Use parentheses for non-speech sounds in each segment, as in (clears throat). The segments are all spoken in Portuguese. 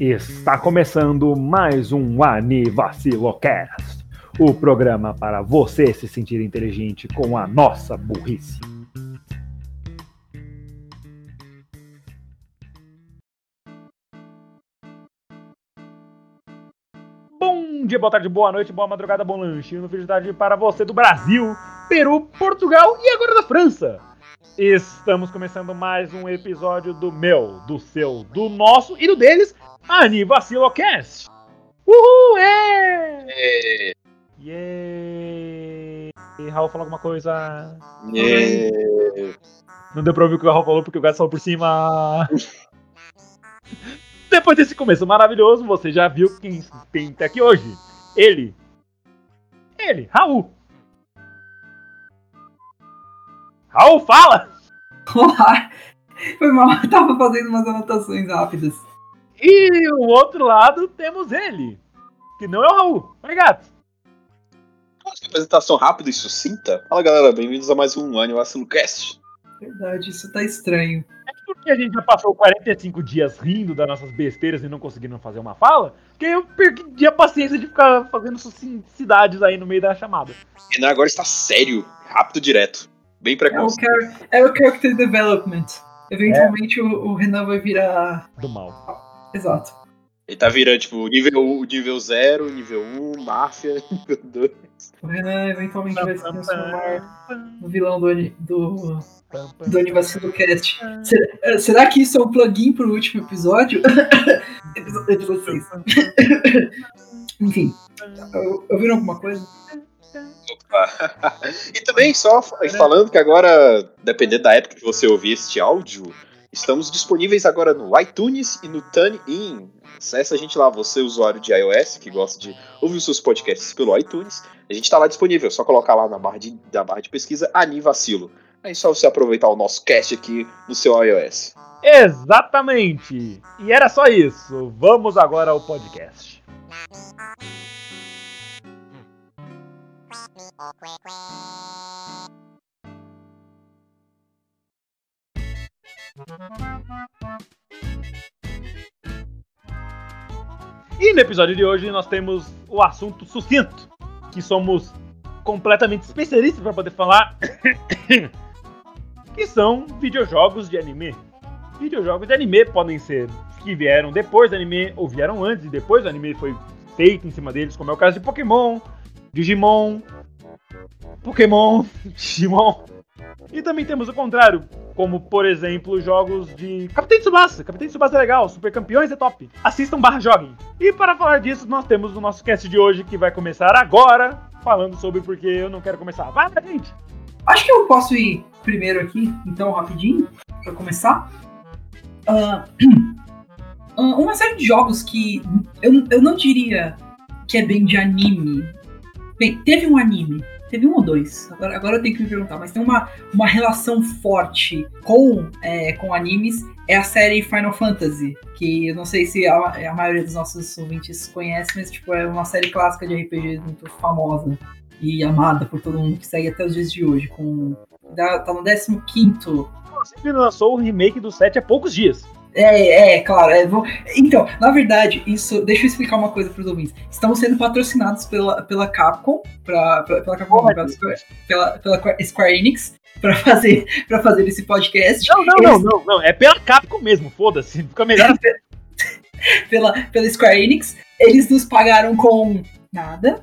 Está começando mais um Anivacilocast, o programa para você se sentir inteligente com a nossa burrice. Bom dia, boa tarde, boa noite, boa madrugada, bom lanche. No fim de tarde para você do Brasil, Peru, Portugal e agora da França. Estamos começando mais um episódio do meu, do seu, do nosso e do deles, Anivacilocast. Uhul, é! É, Yeah! Raul falou alguma coisa? é, Não deu pra ouvir o que o Raul falou porque o gato falou por cima. (laughs) Depois desse começo maravilhoso, você já viu quem tem até aqui hoje. Ele. Ele, Raul. Raul, fala! Olá! Foi mal, eu tava fazendo umas anotações rápidas. E o outro lado temos ele. Que não é o Raul. Oi, gato. Nossa, que apresentação rápida e sucinta. Fala galera, bem-vindos a mais um Anime Vacilo Cast. Verdade, isso tá estranho. É que porque a gente já passou 45 dias rindo das nossas besteiras e não conseguindo fazer uma fala, que eu perdi a paciência de ficar fazendo sucincidades aí no meio da chamada. Renan agora está sério, rápido e direto. Bem É o, precoce. é o character development. Eventualmente o, o Renan vai virar. Do mal. Exato. Ele tá virando, tipo, nível, nível 0, nível 1, máfia, (laughs) nível 2. O Renan eventualmente vai se transformar no vilão do, do, do Anivacilo Cast. Será, eh, será que isso é um plugin pro último episódio? (laughs) episódio (laughs) 6. Enfim, ouviram alguma coisa? Opa. (laughs) e também, só fa- falando que agora, dependendo da época que você ouvir este áudio, estamos disponíveis agora no iTunes e no TuneIn. Acesse a gente lá, você usuário de iOS, que gosta de ouvir os seus podcasts pelo iTunes. A gente tá lá disponível, é só colocar lá na barra de, na barra de pesquisa Anivacilo. Aí é só você aproveitar o nosso cast aqui no seu iOS. Exatamente! E era só isso. Vamos agora ao podcast. E no episódio de hoje nós temos o assunto sucinto, que somos completamente especialistas para poder falar, (coughs) que são videojogos de anime. Videojogos de anime podem ser que vieram depois do anime ou vieram antes e depois o anime foi feito em cima deles, como é o caso de Pokémon, Digimon, Pokémon, Digimon. E também temos o contrário, como por exemplo jogos de Capitão Tsubasa. Capitão Tsubasa é legal, Super Campeões é top. Assistam barra joguem. E para falar disso, nós temos o nosso cast de hoje que vai começar agora, falando sobre porque eu não quero começar. Vai, gente! Acho que eu posso ir primeiro aqui, então, rapidinho, pra começar. (clears throat) Ah, uma série de jogos que eu, eu não diria que é bem de anime. Bem, teve um anime, teve um ou dois, agora, agora eu tenho que me perguntar, mas tem uma, uma relação forte com, é, com animes, é a série Final Fantasy, que eu não sei se a, a maioria dos nossos ouvintes conhece, mas tipo, é uma série clássica de RPG muito famosa e amada por todo mundo que segue até os dias de hoje, com Tá tá no 15 Ele lançou o remake do 7 há poucos dias. É, é, claro. é, Então, na verdade, isso. Deixa eu explicar uma coisa para os ouvintes. Estamos sendo patrocinados pela, pela Capcom, pra, pela, pela Capcom, pela, Square, pela, pela Square Enix, para fazer, pra fazer esse podcast. Não, não, não, Eles- não, não. É pela Capcom mesmo, foda-se. Fica melhor assim. (laughs) Pela, pela Square Enix. Eles nos pagaram com nada.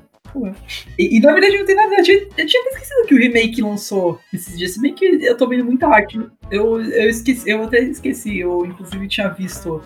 E, e, na verdade não tem nada. Eu tinha, eu tinha até esquecido que o remake lançou esses dias. Se bem que eu tô vendo muita arte. Eu, eu esqueci, eu até esqueci. Eu inclusive tinha visto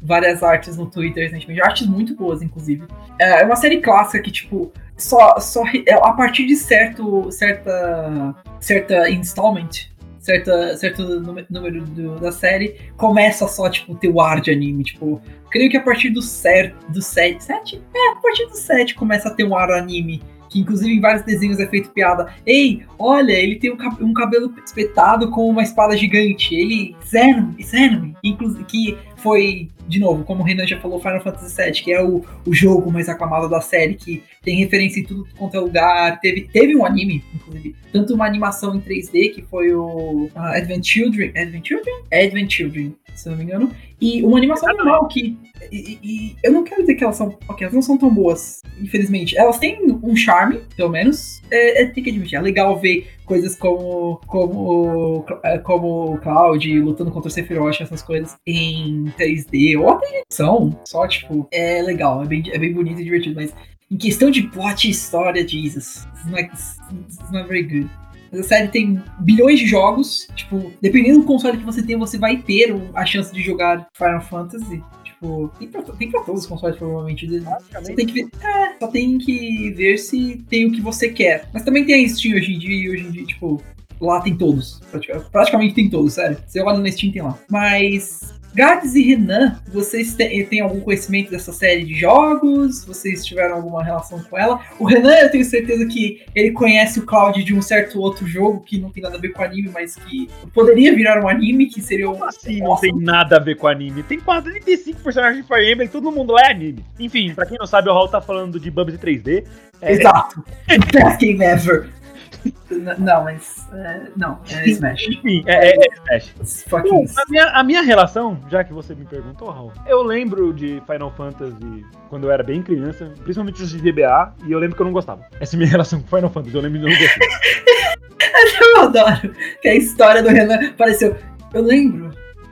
várias artes no Twitter recentemente. Artes muito boas, inclusive. É é uma série clássica que, tipo, só, só é, a partir de certo, certa, certa installment, certa, certo número, do- da série, começa só, tipo, ter o ar de anime. Tipo, creio que a partir do 7, do 7, 7? É, a partir do 7 começa a ter um ar anime. Que inclusive em vários desenhos é feito piada. Ei, olha, ele tem um, um cabelo espetado com uma espada gigante. Ele. Zenome, Zenome. Inclusive, que foi, de novo, como o Renan já falou, Final Fantasy VII, que é o, o jogo mais aclamado da série, que tem referência em tudo quanto é lugar. Teve, teve um anime, inclusive. Tanto uma animação em 3D, que foi o ah, Advent Children. Advent Children? Advent Children. se não me engano. E uma animação normal que. E, e- eu não quero dizer que elas são. Ok, elas não são tão boas, infelizmente. Elas têm um charme, pelo menos. É, é, tem que admitir. É legal ver coisas como. Como. é, Como o Cloud lutando contra o Sephiroth, essas coisas em 3D. Ou até em edição. Só, tipo, é legal. É bem, é bem bonito e divertido. Mas em questão de plot e história, Jesus. It's not, it's not very good. Mas a série tem bilhões de jogos. Tipo, dependendo do console que você tem, você vai ter a chance de jogar Final Fantasy. Tipo, tem pra, tem pra todos os consoles, provavelmente. Você tem que ver. É, só tem que ver se tem o que você quer. Mas também tem a Steam hoje em dia, e hoje em dia, tipo, lá tem todos. Pratica- Praticamente tem todos, sério. Você olha na Steam tem lá. Mas. Gades e Renan, vocês te- têm algum conhecimento dessa série de jogos? Vocês tiveram alguma relação com ela? O Renan, eu tenho certeza que ele conhece o Cloud de um certo outro jogo que não tem nada a ver com anime, mas que poderia virar um anime, que seria um. Assim, não tem nada a ver com anime. Tem 45 personagens de Fire Emblem, todo mundo lá é anime. Enfim, pra quem não sabe, o Raul tá falando de Bubsy 3D. É, Exato. (laughs) Best game ever. Não, mas. é, não, é Smash. Enfim, é, é, é Smash. Bom, a, minha, a minha relação, já que você me perguntou, Raul, eu lembro de Final Fantasy quando eu era bem criança, principalmente os de GBA, e eu lembro que eu não gostava. Essa é a minha (laughs) relação com Final Fantasy, eu lembro de não gostar. (laughs) Eu adoro que a história do Renan pareceu. Eu lembro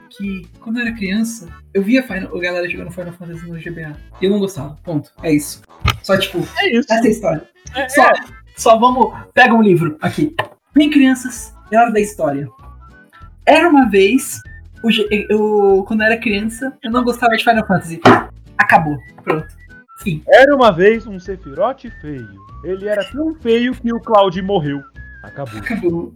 que quando eu era criança, eu via Final, a galera jogando Final Fantasy no GBA. E eu não gostava. Ponto. É isso. Só tipo, É isso. essa é a história. É, Só, só vamos. Pega um livro aqui. Bem, crianças, é hora da história. Era uma vez. G- Eu, quando eu era criança, eu não gostava de Final Fantasy. Acabou. Pronto. Fim. Era uma vez um Sephiroth feio. Ele era tão feio que o Cloud morreu. Acabou. Acabou.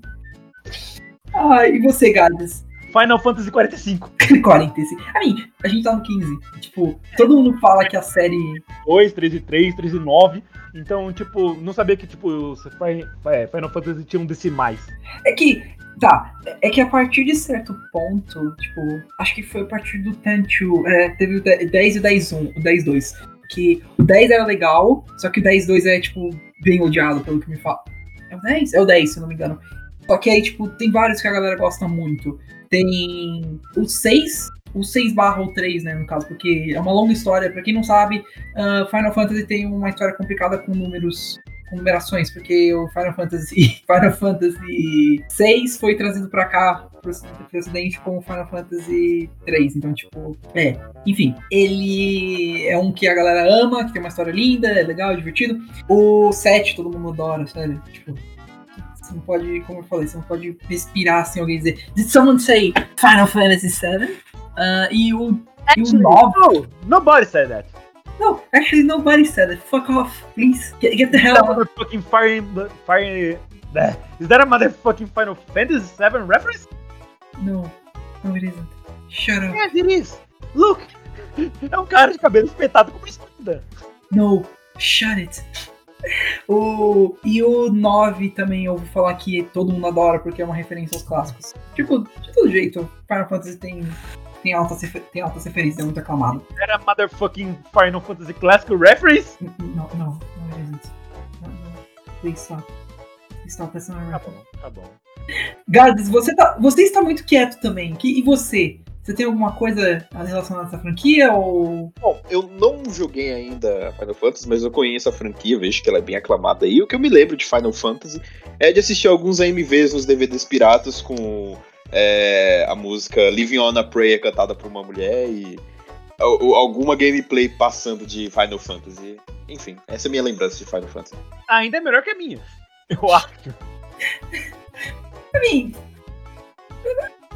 Ah, e você, Gades? Final Fantasy 45. 45. A mim, a gente tá no 15. Tipo, todo mundo fala que a série. 2, 13, 3, 13, 9. Então, tipo, não sabia que, tipo, Final Fantasy tinham decimais. É que. Tá, é que a partir de certo ponto, tipo, acho que foi a partir do 10-2, é, teve o 10 e o 10-1, o 10-2. Que o 10 era legal, só que o 10-2 é, tipo, bem odiado, pelo que me fala. É o 10? É o 10, se eu não me engano. Só que aí, tipo, tem vários que a galera gosta muito. Tem o 6, o 6 barra o 3, né, no caso, porque é uma longa história. Pra quem não sabe, ah, Final Fantasy tem uma história complicada com números, com numerações, porque o Final Fantasy, (laughs) Final Fantasy 6 foi trazido pra cá pro pro ocidente como Final Fantasy 3, então tipo, é, enfim, ele é um que a galera ama, que tem uma história linda, é legal, é divertido. O 7 todo mundo adora, sério, tipo, você não pode, como eu falei, você não pode respirar sem alguém dizer Did someone say Final Fantasy 7? Ah, e o e o 9 No, nobody said that. No, actually nobody said it. Fuck off, please. Get, get the hell that out. motherfucking Fire, Fire, Is that a motherfucking Final Fantasy 7 reference? No, no it isn't. Shut up. Yes, it is. Look, (laughs) é um cara de cabelo espetado com uma espada. No, shut it. (laughs) O, e o 9 também eu ouvi falar que todo mundo adora porque é uma referência aos clássicos. Tipo, de todo jeito, Final Fantasy tem, tem, altas, tem altas referências, é muito aclamado. Era motherfucking Final Fantasy Classic reference? Não, não, it isn't. No, no. Please stop. Please stop, that's not a Tá reference. bom, tá bom. Gades, você, tá, você está muito quieto também. Que, e você? Você tem alguma coisa relacionada a essa franquia ou. Bom, eu não joguei ainda Final Fantasy, mas eu conheço a franquia, vejo que ela é bem aclamada aí. O que eu me lembro de Final Fantasy é de assistir alguns AMVs nos DVDs piratas com é, a música Living on a Prayer cantada por uma mulher e al- al- alguma gameplay passando de Final Fantasy. Enfim, essa é a minha lembrança de Final Fantasy. Ainda é melhor que a minha. (laughs) Eu acho. (laughs) Pra mim.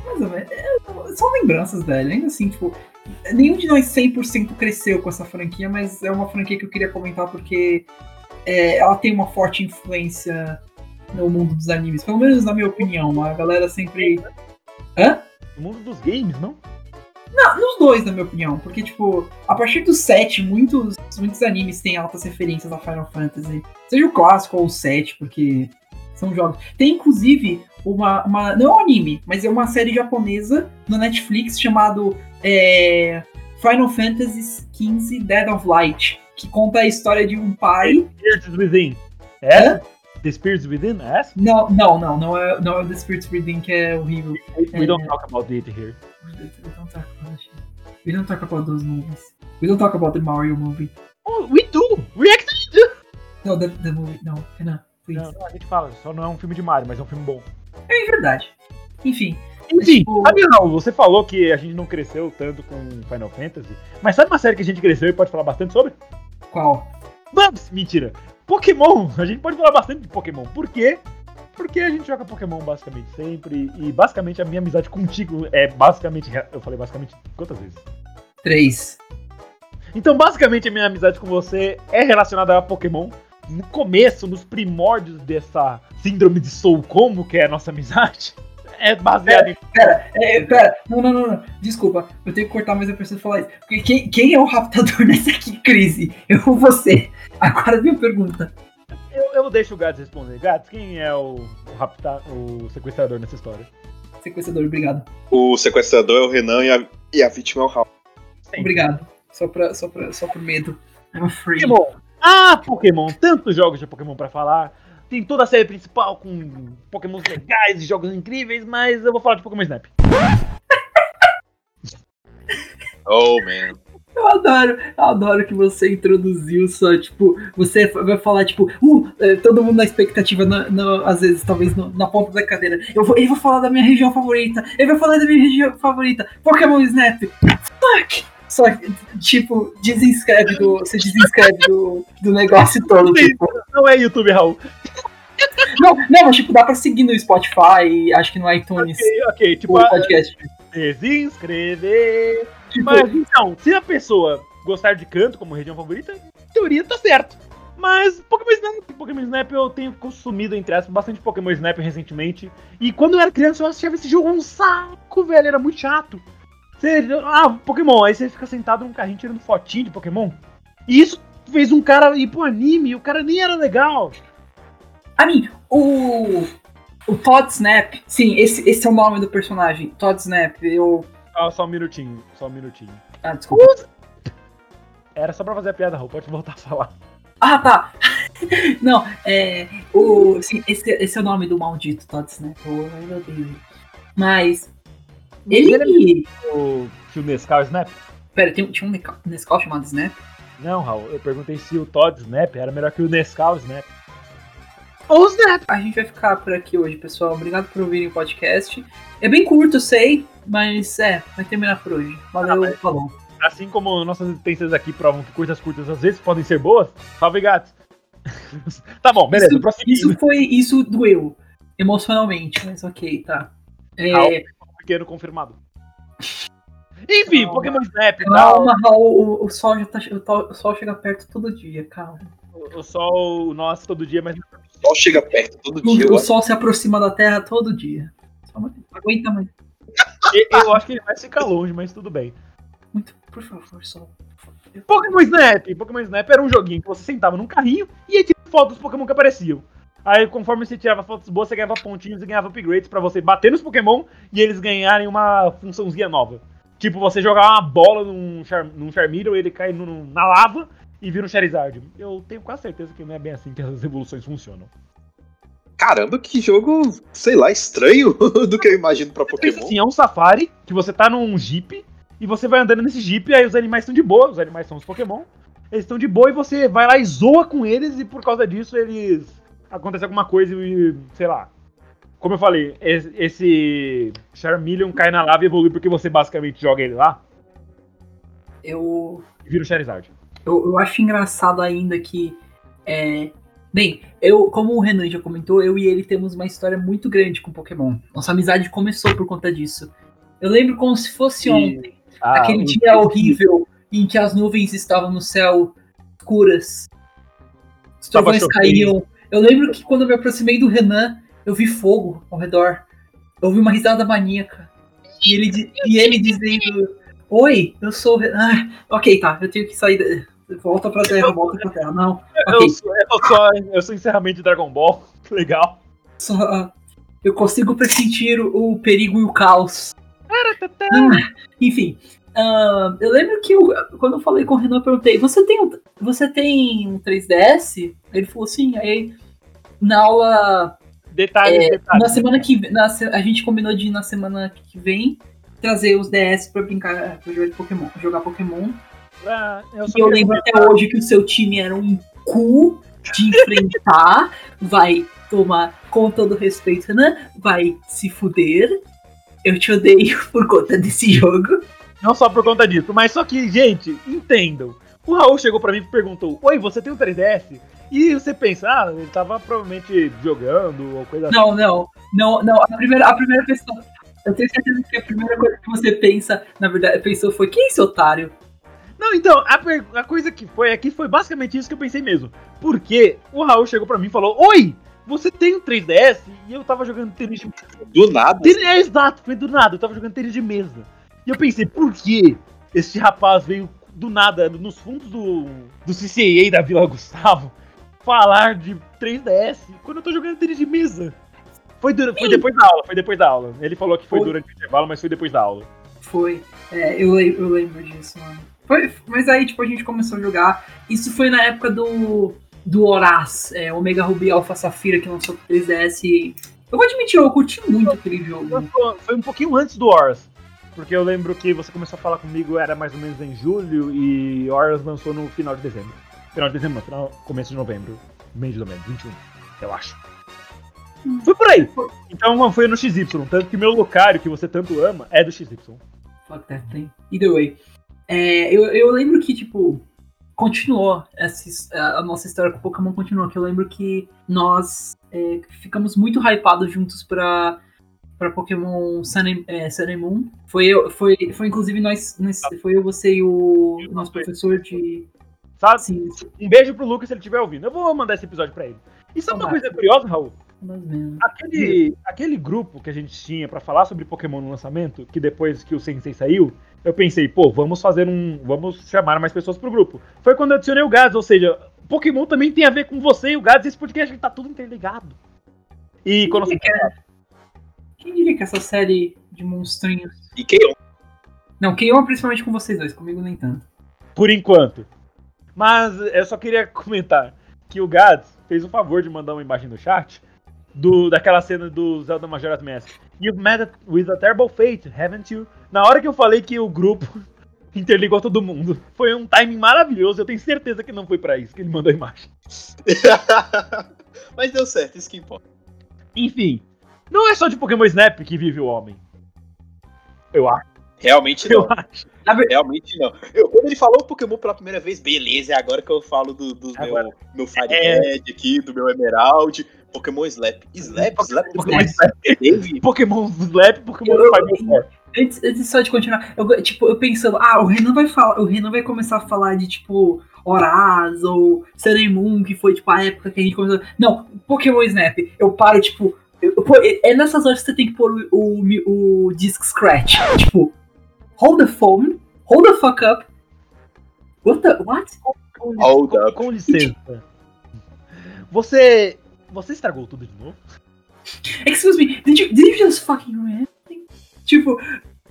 Menos. é, São lembranças, velho. Ainda assim, tipo. Nenhum de nós 100% cresceu com essa franquia, mas é uma franquia que eu queria comentar porque é, ela tem uma forte influência no mundo dos animes. Pelo menos na minha opinião. A galera sempre. No mundo dos games, não? Não, nos dois, na minha opinião. Porque, tipo, a partir do 7, muitos, muitos animes têm altas referências a Final Fantasy. Seja o clássico ou o 7, porque são jogos. Tem, inclusive, uma, uma. Não é um anime, mas é uma série japonesa no Netflix chamado é, Final Fantasy XV Dead of Light. Que conta a história de um pai. Spirits Within. É? The Spirits Within? É? Não, não, não, não é, não é o The Spirits Within que é horrível. We don't talk about it here. We don't talk about shit. We don't talk about those movies. We don't talk about the Mario movie. Oh, we do! We actually do! No, the, the movie. No, Renan. Não, não, a gente fala, só não é um filme de Mario, mas é um filme bom. É verdade. Enfim. Enfim, Tipo- sabe não, você falou que a gente não cresceu tanto com Final Fantasy, mas sabe uma série que a gente cresceu e pode falar bastante sobre? Qual? Bubs! Mentira! Pokémon! A gente pode falar bastante de Pokémon. Por quê? Porque a gente joga Pokémon basicamente sempre, e basicamente a minha amizade contigo é basicamente. Eu falei basicamente quantas vezes? Três. Então, basicamente, a minha amizade com você é relacionada a Pokémon. No começo, nos primórdios dessa síndrome de Soul Como, que é a nossa amizade, (laughs) é baseada em. Pera, é, pera. Não, não, não, não. Desculpa. Eu tenho que cortar, mas eu preciso falar isso. Porque quem, quem é o raptador (laughs) nessa aqui crise? Eu ou você? Agora minha pergunta. Eu, eu deixo o Gats responder. Gats, quem é o, o, rapta, o sequestrador nessa história? Sequestrador, obrigado. O sequestrador é o Renan e a, e a vítima é o Raul. Obrigado. Só, pra, só, pra, só por medo. I'm afraid. Pokémon! Ah, Pokémon! Tantos jogos de Pokémon pra falar. Tem toda a série principal com Pokémons legais e jogos incríveis, mas eu vou falar de Pokémon Snap. Oh, man. Eu adoro, eu adoro que você introduziu só, tipo, você vai falar, tipo, uh, é, todo mundo na expectativa, na- na- às vezes, talvez no- na ponta da cadeira. Eu vou, ele vai falar da minha região favorita, ele vai falar da minha região favorita, Pokémon Snap. Fuck! Só que, tipo, desinscreve do. Você desinscreve do, do negócio todo, tipo. Não é YouTube, Raul. Não, não, mas tipo, dá pra seguir no Spotify, acho que no iTunes, Ok, ok. Tipo, o podcast. desinscrever. Tipo, Mas então, se a pessoa gostar de canto como região favorita, em teoria tá certo. Mas Pokémon Snap, Pokémon Snap eu tenho consumido, entre aspas, bastante Pokémon Snap recentemente. E quando eu era criança eu achava esse jogo um saco, velho, era muito chato. Você, ah, Pokémon, aí você fica sentado num carrinho tirando fotinho de Pokémon. E isso fez um cara ir pro anime, e o cara nem era legal. A mim, o. O Todd Snap, sim, esse, esse é o nome do personagem. Todd Snap, eu. Ah, só um minutinho, só um minutinho. Ah, desculpa. Era só pra fazer a piada, Raul, pode voltar a falar. Ah, tá. (laughs) Não, é. O, sim, esse, esse é o nome do maldito Todd Snap. Eu, eu odeio ele. Mas. Ele. O, que o Nescau Snap? Pera, tem, tinha um Nescau- chamado Snap? Não, Raul, eu perguntei se o Todd Snap era melhor que o Nescau Snap. Ou Snap! A gente vai ficar por aqui hoje, pessoal. Obrigado por ouvirem o podcast. É bem curto, sei, mas é, vai terminar por hoje. Valeu, falou. Assim como nossas existências aqui provam que coisas curtas às vezes podem ser boas, salve gatos! (laughs) tá bom, beleza, Isso, isso foi. Isso doeu. Emocionalmente, mas ok, tá. É, Raul, pequeno confirmado. (laughs) Enfim, Calma. Pokémon Snap calma, Raul, o, o sol já tá. O, o sol chega perto todo dia, calma. O, o sol nosso todo dia, mas Só chega perto todo dia. O, o eu sol se aproxima da Terra todo dia. Uma- Aguenta mais. (laughs) eu, eu acho que ele vai ficar longe, mas tudo bem. Muito, por favor, sol. Pokémon Snap! Pokémon Snap era um joguinho que você sentava num carrinho e aí tirava fotos dos Pokémon que apareciam. Aí, conforme você tirava fotos boas, você ganhava pontinhos e ganhava upgrades pra você bater nos Pokémon e eles ganharem uma funçãozinha nova. Tipo, você jogar uma bola num, Char num Charmeleon, ele cai no- na lava e vira um Charizard. Eu tenho quase certeza que não é bem assim que as evoluções funcionam. Caramba, que jogo, sei lá, estranho (laughs) do que eu imagino pra Pensa Pokémon. assim, é um safari que você tá num Jeep e você vai andando nesse Jeep, aí os animais estão de boa, os animais são os Pokémon. Eles estão de boa e você vai lá e zoa com eles e por causa disso eles. Acontece alguma coisa e. sei lá. Como eu falei, esse, esse Charmeleon cai na lava e evolui porque você basicamente joga ele lá Eu, e vira o Charizard. eu, eu acho engraçado ainda que. É, bem, eu, como o Renan já comentou, eu e ele temos uma história muito grande com Pokémon. Nossa amizade começou por conta disso. Eu lembro como se fosse ontem. Ah, aquele dia horrível em que as nuvens estavam no céu escuras. Os trovões caíam. Eu lembro que quando eu me aproximei do Renan, eu vi fogo ao redor. Eu ouvi uma risada maníaca. E ele, e ele dizendo: Oi, eu sou o Renan. Ah, ok, tá, eu tenho que sair. Volta pra terra, volta pra terra. Não, Eu, ok. sou, eu, sou, eu sou encerramento de Dragon Ball. (laughs) Legal. Só, ah, eu consigo pressentir o, o perigo e o caos. Ah, enfim, ah, eu lembro que eu- quando eu falei com o Renan, eu perguntei: você tem, um, você tem um 3DS? Ele falou sim. Aí, na aula. Detalhes, É, detalhes. na semana que na A gente combinou de ir na semana que vem. trazer os DS pra brincar, pra jogar Pokémon, jogar Pokémon. Ah, eu E eu lembro até hoje que o seu time era um cu de enfrentar, vai tomar, com todo respeito, né? Vai se fuder. Eu te odeio por conta desse jogo. Não só por conta disso, mas só que, gente, entendam. O Raul chegou pra mim e perguntou: Oi, você tem um 3DS? E você pensa, ah, ele tava provavelmente jogando ou coisa assim. Não, não, não, não. A primeira, a primeira pessoa. Eu tenho certeza que a primeira coisa que você pensa, na verdade, pensou foi: quem é esse otário? Não, então, a, a coisa que foi aqui foi basicamente isso que eu pensei mesmo. Porque o Raul chegou pra mim e falou: Oi, você tem um 3DS? E eu tava jogando tênis de Do nada. Tênis- É exato, foi do nada, eu tava jogando tênis de mesa. E eu pensei, por que esse rapaz veio do nada, nos fundos do, do CCA da Vila Gustavo, falar de 3DS quando eu tô jogando tênis de mesa? Foi, dura- foi depois da aula, foi depois da aula. Ele falou que foi, Foi. durante o intervalo, mas foi depois da aula. Foi. É, eu, eu lembro disso, mano. Foi, mas aí, tipo, a gente começou a jogar. Isso foi na época do. Do Horaz, é, Omega Ruby Alpha Safira, que lançou pro 3DS. e Eu vou admitir, eu curti muito aquele jogo. Foi- um pouquinho antes do Horus. Porque eu lembro que você começou a falar comigo, era mais ou menos em julho, e Horus lançou no final de dezembro. Final de dezembro, não, final, começo de novembro. Mês de novembro, 21, eu acho. Foi por aí. Então foi no XY, tanto que meu Lucario, que você tanto ama, é do XY. Fuck that thing. Either way. É, eu, eu lembro que, tipo, continuou essa, a nossa história com Pokémon continuou, que eu lembro que nós é, ficamos muito hypados juntos pra, pra Pokémon Sun and, é, Sun and Moon. Foi, eu, foi, foi inclusive nós, nós- foi eu, você e o nosso professor de. Sabe? Sim, Um beijo pro Lucas se ele estiver ouvindo. Eu vou mandar esse episódio pra ele. E sabe uma coisa curiosa, Raul? Aquele, aquele grupo que a gente tinha pra falar sobre Pokémon no lançamento, que depois que o Sensei saiu, eu pensei, pô, vamos fazer um. Vamos chamar mais pessoas pro grupo. Foi quando eu adicionei o Gads, ou seja, Pokémon também tem a ver com você e o Gads, esse podcast tá tudo interligado. E quando Quem diria, que, quem diria que essa série de monstrinhos. E Keion. Não, Keion principalmente com vocês dois, comigo nem tanto. Por enquanto. Mas eu só queria (laughs) comentar que o Gads fez o favor de mandar uma imagem no chat do, daquela cena do Zelda Majora's Mask. You've met with a terrible fate, haven't you? Na hora que eu falei que o grupo (laughs) interligou todo mundo. Foi um timing maravilhoso, eu tenho certeza que não foi pra isso que ele mandou a imagem. (laughs) Mas deu certo, isso que importa. Enfim, não é só de Pokémon Snap que vive o homem. Eu acho. Realmente Eu não. acho. Realmente não. Eu, quando ele falou Pokémon pela primeira vez, beleza, é agora que eu falo do, do Agora. meu, meu Firehead aqui, do meu Emerald. Pokémon Slap. Slap? Slap? Pokémon teve? Pokémon Slap, Pokémon Eu- Fighting Force. Antes, antes só de continuar, eu, tipo, eu pensando, ah, o Renan vai falar, o Renan vai começar a falar de, tipo, Horaz ou Moon, que foi, tipo, a época que a gente começou. Não, Pokémon Snap, eu paro, tipo. Pô, é nessas horas que você tem que pôr o, o, o disc scratch. Tipo, hold the phone, hold the fuck up. What the. What? Com, Hold com- up. com licença. Você. Você estragou tudo de novo? Excuse me, did you, did you just fucking ruin everything? Tipo,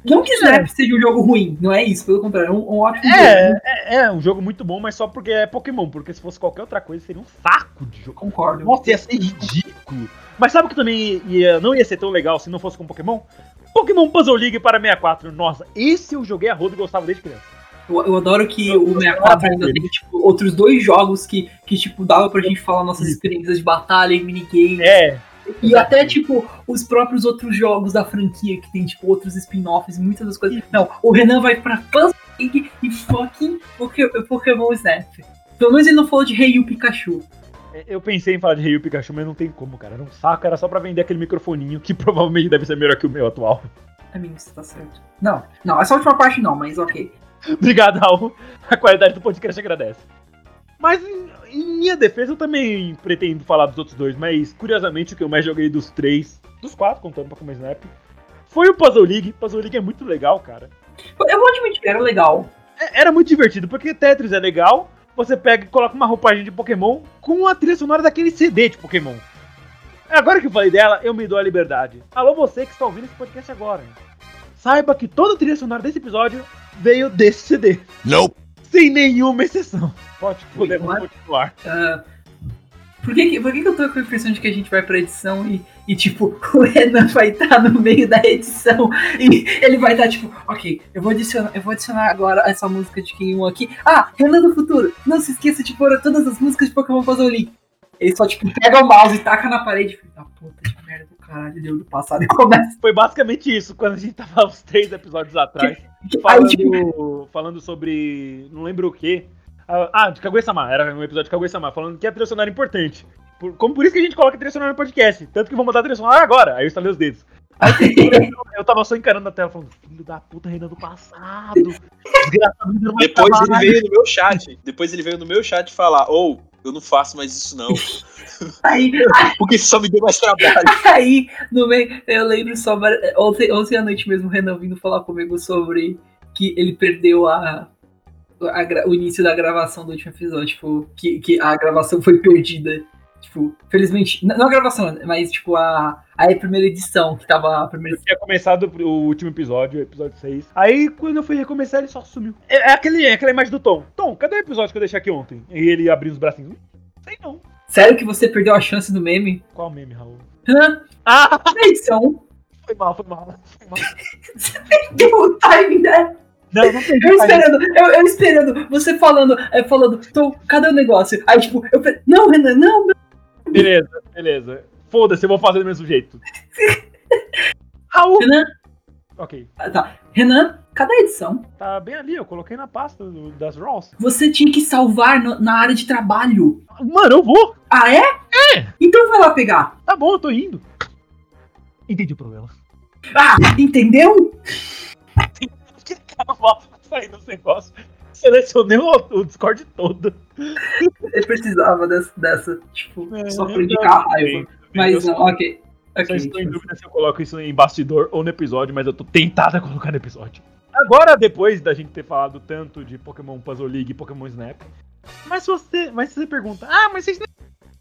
não que Snap seja um jogo ruim, não é isso, pelo contrário, é um, um ótimo jogo. É, é, é um jogo muito bom, mas só porque é Pokémon. Porque se fosse qualquer outra coisa, seria um saco de jogo. Concordo. Nossa, ia ser ridículo. Mas sabe o que também ia, não ia ser tão legal se não fosse com Pokémon? Pokémon Puzzle League para 64. Nossa, esse eu joguei a rodo e gostava desde criança. Eu, eu adoro que Eu- o eu 64 adoro ainda tem, tipo, outros dois jogos que, que tipo, dava pra gente falar nossas experiências de batalha e minigame. É, e até, tipo, os próprios outros jogos da franquia, que tem, tipo, outros spin-offs e muitas das coisas. Não, o Renan vai pra Puzzle League e fucking Poké- Pokémon Snap. Pelo menos ele não falou de Rei Yu Pikachu. eu pensei em falar de Ryu Pikachu, mas não tem como, cara. Era um saco, era só pra vender aquele microfoninho que (laughs) provavelmente deve ser melhor que o meu atual. A mim, você tá certo. Não, não, essa última parte não, mas ok. (laughs) Obrigado, Raul. A qualidade do podcast agradece. Mas em, minha defesa eu também pretendo falar dos outros dois, mas curiosamente o que eu mais joguei dos três, dos quatro, contando Pokémon Snap, foi o Puzzle League. Puzzle League é muito legal, cara. Eu vou admitir, era legal. É- Era muito divertido, porque Tetris é legal, você pega e coloca uma roupagem de Pokémon com a trilha sonora daquele CD de Pokémon. Agora que eu falei dela, eu me dou a liberdade. Alô, você que está ouvindo esse podcast agora. Saiba que toda a trilha sonora desse episódio veio desse CD. Nope. Sem nenhuma exceção. Pode, podemos continuar. Ah, Por que, que- por que, que eu tô com a impressão de que a gente vai pra edição e, e tipo, (laughs) o Renan vai estar no meio da edição e ele vai estar, tipo, ok, eu vou adicionar, eu vou adicionar agora essa música de King 1 aqui. Ah, Renan do futuro, não se esqueça de pôr todas as músicas de Pokémon Puzzle League. Ele só, tipo, pega o mouse e taca na parede. Filho da puta, que merda caralho, deu do passado e (laughs) começa. Foi basicamente isso, quando a gente tava uns três episódios atrás, (laughs) Aí, falando, tipo, falando sobre. não lembro o quê. Ah, Ah, de Kaguya-sama, era um episódio de Kaguya-sama, falando que a trilha sonora é importante. Por- como por isso que a gente coloca trilha sonora no podcast. Tanto que vou mandar a trilha sonora agora. Aí eu estalei os dedos. (laughs) Eu tava só encarando a tela falando, filho da puta, Renan do passado. Desgraçado, não vai Depois ele veio no meu chat. Depois ele veio no meu chat falar, ou eu não faço mais isso não. (laughs) aí, (laughs) Porque isso só me deu mais trabalho. Aí, no meio, eu lembro só, ontem, ontem à noite mesmo, o Renan vindo falar comigo sobre que ele perdeu a, a gra- o início da gravação do último episódio, tipo, que, que a gravação foi perdida. Tipo, felizmente, não a gravação, mas tipo, a, a primeira edição, que tava a primeira Eu tinha começado o último episódio, o episódio 6. Aí, quando eu fui recomeçar, ele só sumiu. É, é aquele, é aquela imagem do Tom. Tom, cadê o episódio que eu deixei aqui ontem? E ele abriu os bracinhos. Sei não. Sério que você perdeu a chance do meme? Qual meme, Raul? Renan, Ah, edição, foi mal, foi mal. Foi mal. deu o timing, né? Não, não perdi. Eu esperando, eu, eu esperando, você falando, é, falando, Tom, cadê o negócio? Aí, tipo, eu falei, não, Renan, não, Beleza, beleza. Foda-se, eu vou fazer do mesmo jeito. (laughs) Raul! Renan, Ok. Ah, Tá. Renan, cadê a edição? Tá bem ali, eu coloquei na pasta do- das Rolls. Você tinha que salvar no- na área de trabalho. Mano, eu vou! Ah, é? É. Então vai lá pegar. Tá bom, eu tô indo. Entendi o problema. Ah, entendeu? Que cara volta pra sair dos negócios? Selecionei o, o Discord todo. Eu precisava dessa, dessa tipo, É, só pra indicar a raiva. Eu Mas, só- ok. Só estou em dúvida se eu coloco isso em bastidor ou no episódio, mas eu tô tentado a colocar no episódio. Agora, depois da gente ter falado tanto de Pokémon Puzzle League e Pokémon Snap, mas se você, mas se você pergunta, ah, mas vocês não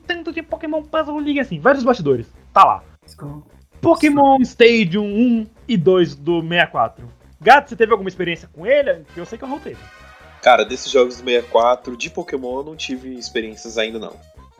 tanto de Pokémon Puzzle League assim, vários bastidores, tá lá. let's go. Pokémon Stadium 1 e 2 do 64. Gato, você teve alguma experiência com ele? Eu sei que eu voltei. Cara, desses jogos do 64, de Pokémon eu não tive experiências ainda não.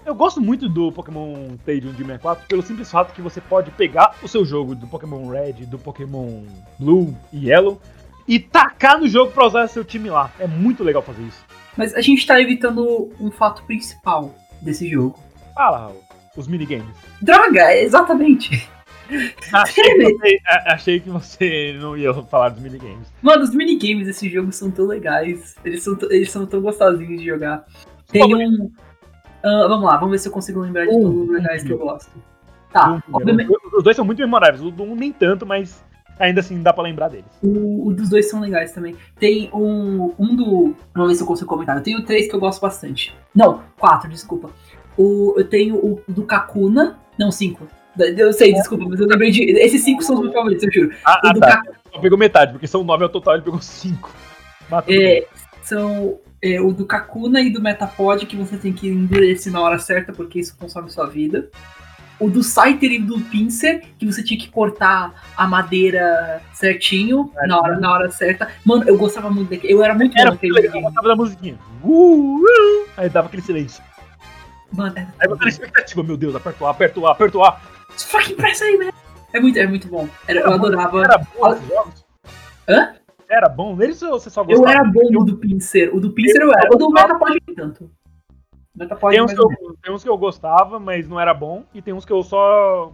Eu gosto muito do Pokémon Stadium de 64 pelo simples fato que você pode pegar o seu jogo do Pokémon Red, do Pokémon Blue e Yellow e tacar no jogo pra usar seu time lá. É muito legal fazer isso. Mas a gente tá evitando um fato principal desse jogo. Fala, Raul. Os minigames. Droga, é exatamente. (laughs) Achei que, você, achei que você não ia falar dos minigames. Mano, os minigames desse jogo são tão legais. Eles são, eles são tão gostosinhos de jogar. Tem um. Ah, vamos lá, vamos ver se eu consigo lembrar de Um, todos os legais que eu gosto. Tá, Um, obviamente, os, dois são muito memoráveis. O do 1 nem tanto, mas ainda assim dá pra lembrar deles. o, o dos dois são legais também. Tem um, um do. Vamos ver se eu consigo comentar. Eu tenho três que eu gosto bastante. Não, quatro, desculpa. O, eu tenho o do Kakuna. Não, cinco. Eu sei, desculpa, mas eu lembrei de. Esses cinco são os meus favoritos, eu juro. Ah, O ah do tá. Só pegou metade, porque são nove ao total, ele pegou cinco. Bem. É, são é, o do Kakuna e do Metapod, que você tem que endurecer na hora certa, porque isso consome sua vida. O do Scyther e do Pincer, que você tinha que cortar a madeira certinho, na hora, na hora certa. Mano, eu gostava muito daquele. Eu era muito bom Era naquele muito legal, eu gostava da musiquinha. Uh, uh, aí dava aquele silêncio. Mano, é, Aí você expectativa, meu Deus, aperto A, aperto A, aperto A. fucking pressa aí, velho. É muito, é muito bom. Era- eu adorava. Era bom jogos? Hã? Era bom neles ou você só Eu gostava? era bom no do Pincer. O do Pincer eu era. O do Metapod nem tanto. Metapod Tem uns, que eu, tem uns que eu gostava, mas não era bom. E tem uns que eu só.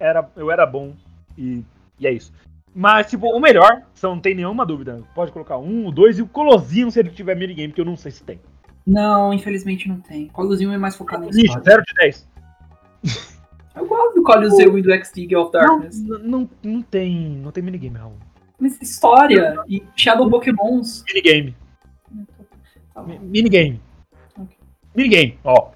Era, eu era bom. E, e é isso. Mas, tipo, o melhor, só não tem nenhuma dúvida. Pode colocar um, dois e o Colosseum se ele tiver minigame, que eu não sei se tem. Não, infelizmente não tem. Colozinho é mais focado em Lixo, história. 0 de 10. Eu gosto do Colosseum e do X-League of Não, Darkness. não, não tem. Não tem minigame, Raul. Mas história e Shadow Pokémons. Minigame. Tá Minigame. Minigame, ó.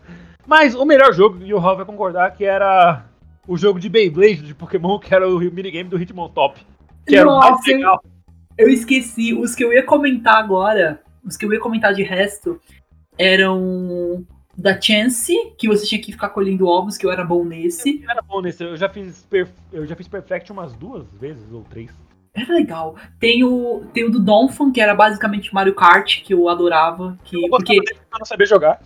Mas o melhor jogo, e o Raul vai concordar, que era o jogo de Beyblade de Pokémon, que era o minigame do Hitmontop. Que era o mais Nossa, eu- legal. Eu esqueci. Os que eu ia comentar agora, os que eu ia comentar de resto, eram da Chance, que você tinha que ficar colhendo ovos, que eu era bom nesse. Era bom nesse. Eu já fiz, eu já fiz Perfect umas duas vezes ou três. Era legal. Tem o, tem o do Donphan, que era basicamente Mario Kart, que eu adorava. Que, Eu porque eu não sabia jogar.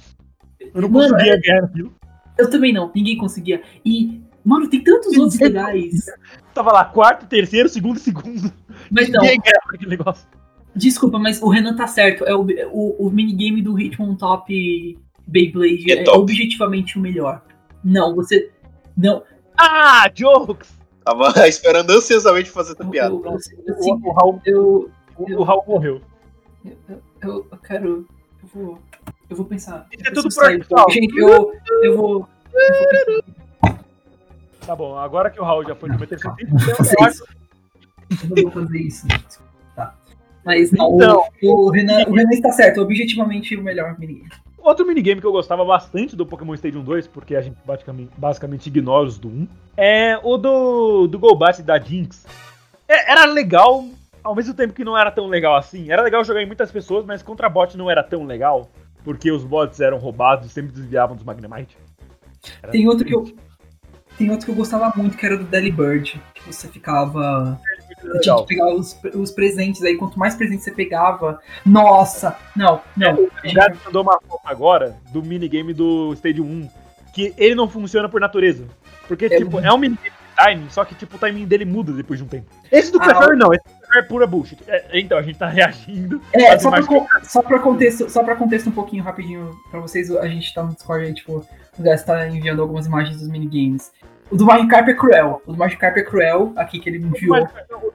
Eu não Mano, conseguia ganhar aquilo. Eu também não, ninguém conseguia. E, mano, tem tantos outros legais. Tava lá, quarto, terceiro, segundo e segundo. Mas não, Ninguém ganhava aquele negócio. desculpa, mas o Renan tá certo. É o, o, o minigame do Hitmon Top Beyblade É é, top. objetivamente o melhor. Não, você. Não. Ah, jokes! Tava (laughs) esperando ansiosamente fazer essa piada. Eu, eu, O, assim, o Raul, eu, o, o Raul morreu. eu, quero. Eu vou. Eu vou pensar. Isso é tudo sair. pessoal. Gente, eu, eu vou. Eu vou. Tá bom, agora que o Raul já foi no meu terceiro Vou fazer eu isso. Eu não vou fazer isso. Tá. Mas não, Então. o, o, Renan, o Renan está certo, objetivamente o melhor minigame. Outro minigame que eu gostava bastante do Pokémon Stadium 2, porque a gente basicamente, basicamente ignora os do 1, é o do, do Golbat da Jinx. É- era legal, ao mesmo tempo que não era tão legal assim. Era legal jogar em muitas pessoas, mas contra bot não era tão legal, porque os bots eram roubados e sempre desviavam dos Magnemite. Era Tem outro que eu. Tem outro que eu gostava muito, que era do Delibird. Que você ficava. Você tinha que pegar os, os presentes aí. Quanto mais presentes você pegava. Nossa! Não, não. O Gato mandou uma foto agora do minigame do Stadium 1, que ele não funciona por natureza. Porque, É tipo, é um minigame de timing, só que, tipo, o timing dele muda depois de um tempo. Esse do Ah, Prefer não, esse do Prefer é pura bullshit. É, então, a gente tá (laughs) reagindo. É, só pra, só, pra contexto, só pra contexto um pouquinho rapidinho pra vocês, a gente tá no Discord aí, tipo, o Gas tá enviando algumas imagens dos minigames. O do Magikarp é cruel. O do Magikarp é cruel, aqui que ele me enviou.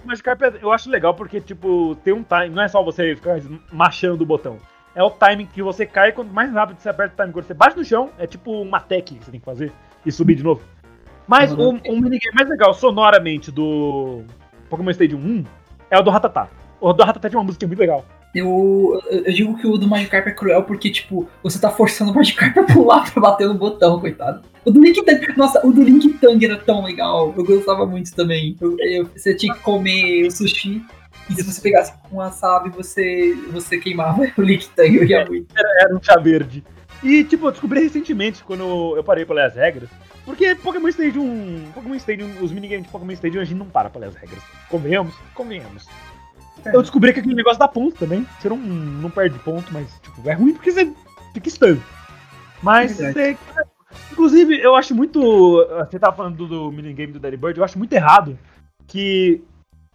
O Magikarp é- eu acho legal porque, tipo, tem um time. Não é só você ficar machando o botão. É o timing que você cai, quanto mais rápido você aperta o timing. Quando você bate no chão, é tipo uma tech que você tem que fazer e subir de novo. Mas o, Uhum. o minigame mais legal sonoramente do Pokémon Stadium 1 é o do Ratatá. O do Ratatá tem uma música muito legal. Eu, eu digo que o do Magikarp é cruel porque, tipo, você tá forçando o Magikarp a pular (laughs) pra bater no botão, coitado. O do Link Tang, nossa, o do Link Tang era tão legal. Eu gostava muito também. Eu- eu- você tinha que comer o sushi. E se você pegasse com wasabi, você, você queimava (laughs) o Link Tang. Eu ia muito. Era um chá verde. E, tipo, eu descobri recentemente, quando eu parei pra ler as regras, porque Pokémon Stadium. Pokémon Stadium, os minigames de Pokémon Stadium a gente não para pra ler as regras. Convenhamos? Convenhamos. É. Eu descobri que aquele negócio dá ponto também. Você não, não perde ponto, mas, tipo, é ruim porque você fica stun. Mas você. Inclusive, eu acho muito. Você tava falando do, do minigame do Daddy Bird, eu acho muito errado que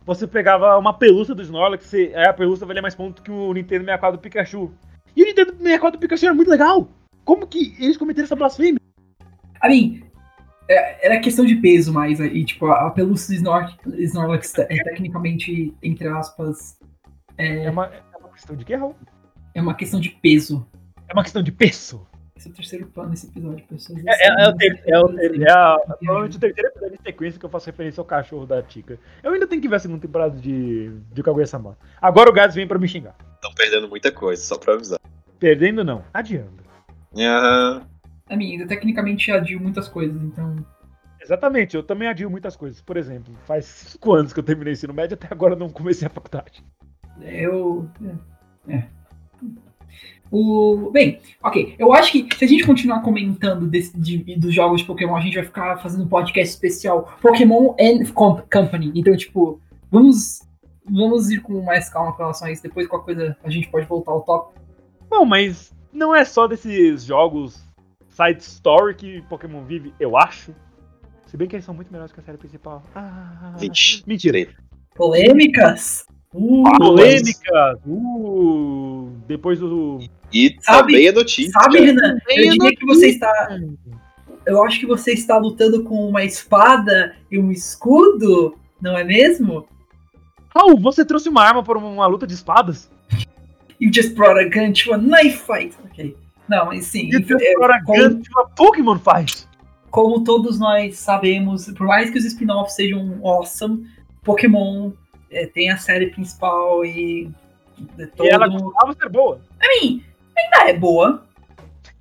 você pegava uma pelúcia do Snorlax, você, aí a pelúcia valia mais ponto que o Nintendo 64 do Pikachu. E o Nintendo 64 do Pikachu era muito legal. Como que eles cometeram essa blasfêmia? Mim, é- era questão de peso mais. E, tipo, a, a pelúcia do Snor- Snorlax é tecnicamente, entre aspas, É uma, é uma questão de que, Raul? é uma questão de peso. É uma questão de peso. Esse é o terceiro plano desse episódio, pessoas. É, é, é o ter, é, o ter, é, a, provavelmente o terceiro episódio de sequência que eu faço referência ao cachorro da Tika. Eu ainda tenho que ver a segunda temporada de, de Kaguya-sama. Agora o Gats vem pra me xingar. Estão perdendo muita coisa, só pra avisar. Perdendo não, adiando. Aham. A mim, eu tecnicamente adio muitas coisas, então. Exatamente, eu também adio muitas coisas. Por exemplo, faz cinco anos que eu terminei o ensino médio até agora eu não comecei a faculdade. Eu. É. é. O, bem, ok. Eu acho que se a gente continuar comentando desse- de- dos jogos de Pokémon, a gente vai ficar fazendo um podcast especial Pokémon and Com- Company. Então, tipo, vamos, vamos ir com mais calma com relação a isso. Depois, qualquer coisa, a gente pode voltar ao tópico. Bom, mas não é só desses jogos side story que Pokémon vive, eu acho. Se bem que eles são muito melhores que a série principal. Ah, Vixe, mentira. Polêmicas? Uh, Polêmica! Uh, depois do. E Sabe- também a notícia. Sabe, Renan? Eu diria que você está. notícia. Eu acho que você está lutando com uma espada e um escudo, não é mesmo? Raul, você trouxe uma arma para uma luta de espadas? You just brought a gun to a knife fight. Ok. Não, mas sim. E é, Gun uma Pokémon faz. como todos nós sabemos, por mais que os spin-offs sejam awesome, Pokémon é, tem a série principal e. é todo... E ela costumava ser boa. Pra mim, ainda é boa.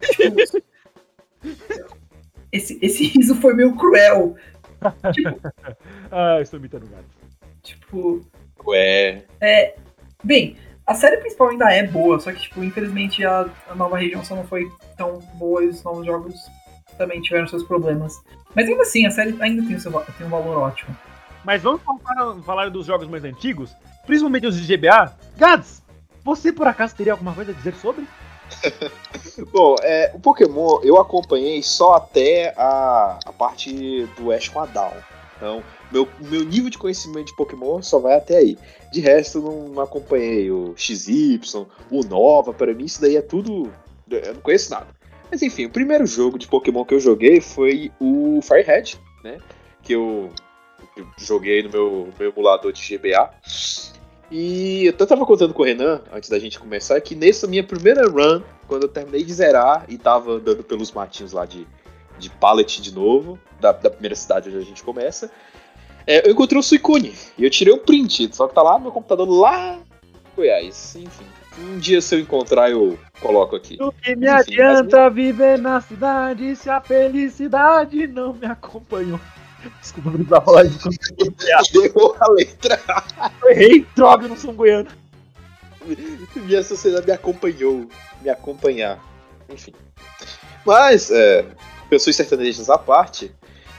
Tipo, (laughs) esse, esse riso foi meio cruel. Tipo, (laughs) Ah, estou imitando o gato. tipo, Ué. Bem, a série principal ainda é boa, só que, tipo, infelizmente a, a nova região só não foi tão boa e os novos jogos também tiveram seus problemas. Mas ainda assim, a série ainda tem, o seu, tem um valor ótimo. Mas vamos falar, falar dos jogos mais antigos, principalmente os de GBA. Gads, você por acaso teria alguma coisa a dizer sobre? (laughs) Bom, é, o Pokémon eu acompanhei só até a, a parte do Ash com a Down. Então, meu, meu nível de conhecimento de Pokémon só vai até aí. De resto, não, não acompanhei o XY, o Nova. Para mim, isso daí é tudo. Eu não conheço nada. Mas enfim, o primeiro jogo de Pokémon que eu joguei foi o Firehead, né? Que eu, eu joguei no meu, meu emulador de GBA. E eu até tava contando com o Renan, antes da gente começar, que nessa minha primeira run, quando eu terminei de zerar e tava andando pelos matinhos lá de, de Pallet de novo, da, da primeira cidade onde a gente começa, é, eu encontrei o Suicune. E eu tirei um print, só que tá lá no meu computador lá em Goiás. Enfim, um dia se eu encontrar eu coloco aqui. O que me Enfim, adianta viver na cidade se a felicidade não me acompanhou? Desculpa, não precisava falar isso. (laughs) Deu a letra. Eu errei, droga, eu não sou um goiano. Minha sociedade me acompanhou. Me acompanhar. Enfim. Mas, é, pessoas sertanejas à parte,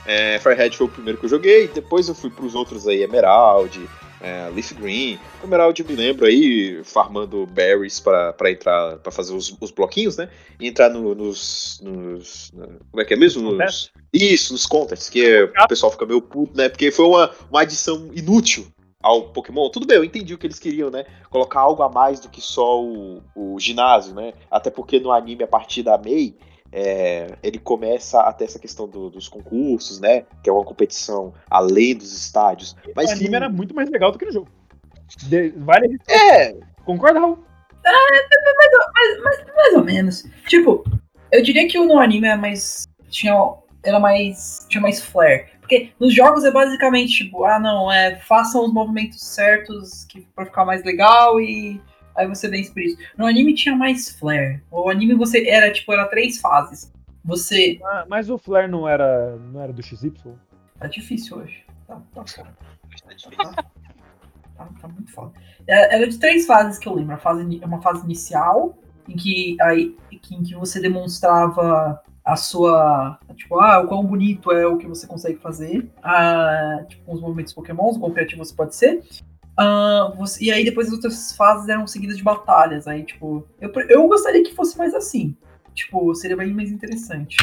é, Firehead foi o primeiro que eu joguei, depois eu fui pros outros aí, Emerald, é, Leaf Green. Emerald eu me lembro aí, farmando berries para entrar, para fazer os, os, bloquinhos, né? E entrar no, nos, nos, Como é que é mesmo? Nos, isso, nos contests, que o pessoal fica meio puto, né? Porque foi uma, uma adição inútil ao Pokémon. Tudo bem, eu entendi o que eles queriam, né? Colocar algo a mais do que só o, o ginásio, né? Até porque no anime, a partir da Mei, é, ele começa a ter essa questão do, dos concursos, né? Que é uma competição além dos estádios. Mas o anime que... era muito mais legal do que no jogo. De, vale... É. Concorda, Raul? Ah, mais, mais, mais, ou menos. Tipo, eu diria que o no anime é mais. Tinha, era mais. Tinha mais flare. Porque nos jogos é basicamente tipo, ah não, é façam os movimentos certos que, pra ficar mais legal e aí você por isso. No anime tinha mais flare. O anime você era tipo, era três fases. Você. Ah, mas o flare não era, não era do XY? Tá difícil hoje. Tá, tá foda. Tá, tá, tá muito foda. É, era de três fases que eu lembro. A fase, uma fase inicial, em que, aí, em que você demonstrava a sua. Tipo, ah, o quão bonito é o que você consegue fazer. Ah, tipo, os movimentos Pokémon, o quão criativo você pode ser. Uh, você, e aí depois as outras fases eram seguidas de batalhas. Aí, tipo, eu, eu gostaria que fosse mais assim. Tipo, seria bem mais interessante.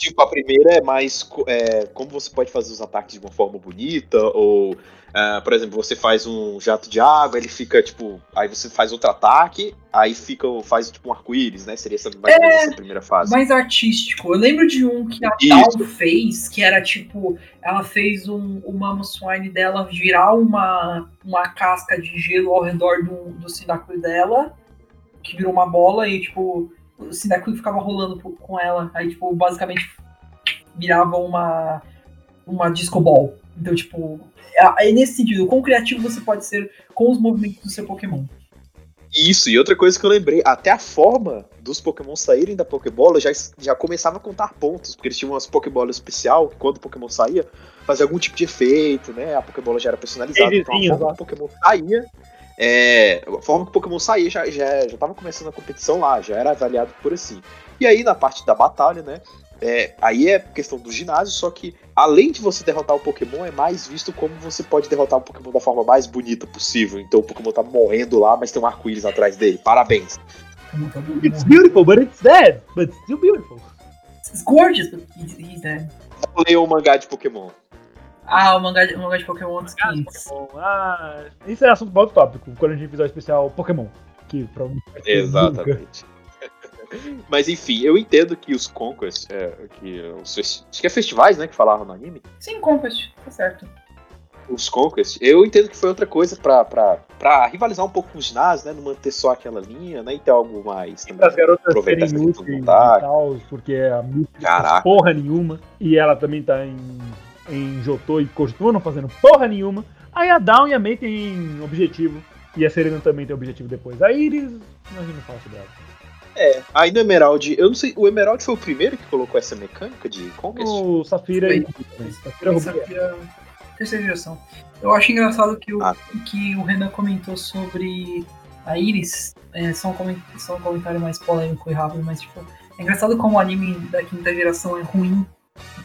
Tipo, a primeira é mais é, como você pode fazer os ataques de uma forma bonita, ou, uh, por exemplo, você faz um jato de água, ele fica, tipo, aí você faz outro ataque, aí fica, faz tipo um arco-íris, né? Seria essa, mais é, essa primeira fase. Mais artístico. Eu lembro de um que a Tal fez, que era tipo, ela fez um, o Mamoswine dela virar uma, uma casca de gelo ao redor do, do Cyndaquil dela, que virou uma bola e, tipo, o Cyndaquil ficava rolando com ela. Aí, tipo, basicamente virava uma, uma disco ball. Então, tipo, é, nesse sentido, o quão criativo você pode ser com os movimentos do seu Pokémon. Isso, e outra coisa que eu lembrei, até a forma dos Pokémon saírem da Pokébola já, já começava a contar pontos, porque eles tinham umas Pokébolas especial, que quando o Pokémon saía, fazia algum tipo de efeito, né? A Pokébola já era personalizada, então a forma que o Pokémon saía é, a forma que o Pokémon saía já, já, já tava começando a competição lá, já era avaliado por assim. E aí, na parte da batalha, né? É, aí é questão do ginásio, só que além de você derrotar o Pokémon, é mais visto como você pode derrotar o Pokémon da forma mais bonita possível. Então o Pokémon tá morrendo lá, mas tem um arco-íris atrás dele. Parabéns. It's beautiful, but it's dead. But still beautiful. It's gorgeous, but he's dead. Eu leio o mangá de Pokémon. Ah, o mangá de, o mangá de Pokémon dos Ah, isso é assunto para outro tópico, quando a gente fizer o especial Pokémon. Que provavelmente Exatamente. (laughs) Mas enfim, eu entendo que os Conquest, é, que os, acho que é festivais, né, que falavam no anime. Sim, Conquest, tá certo. Os Conquest, eu entendo que foi outra coisa pra, pra, pra rivalizar um pouco com os ginásios, né, não manter só aquela linha, né, e ter algo mais. E as garotas serem úteis e tal, porque a música não porra nenhuma, e ela também tá em em Jotô e continuam fazendo porra nenhuma. Aí a Down e a May tem objetivo. E a Serena também tem objetivo depois. A Iris, a gente não fala sobre ela. É, aí no Emerald, eu não sei, o Emerald foi o primeiro que colocou essa mecânica de Conquest? O Safira foi. e Safira, Safira terceira geração. Eu acho engraçado que o, ah. que o Renan comentou sobre a Iris, é só, um só um comentário mais polêmico e rápido, mas tipo, é engraçado como o anime da quinta geração é ruim,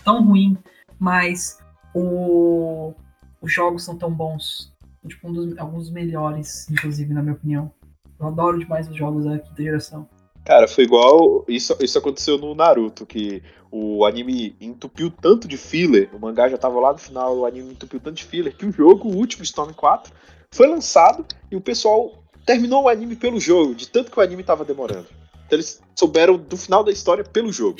tão ruim, mas o, os jogos são tão bons. Tipo, um dos, alguns melhores, inclusive, na minha opinião. Eu adoro demais os jogos da quinta geração. Cara, foi igual. Isso, isso aconteceu no Naruto, que o anime entupiu tanto de filler, o mangá já tava lá no final, o anime entupiu tanto de filler, que o jogo, o último Storm 4, foi lançado e o pessoal terminou o anime pelo jogo, de tanto que o anime tava demorando. Então eles souberam do final da história pelo jogo.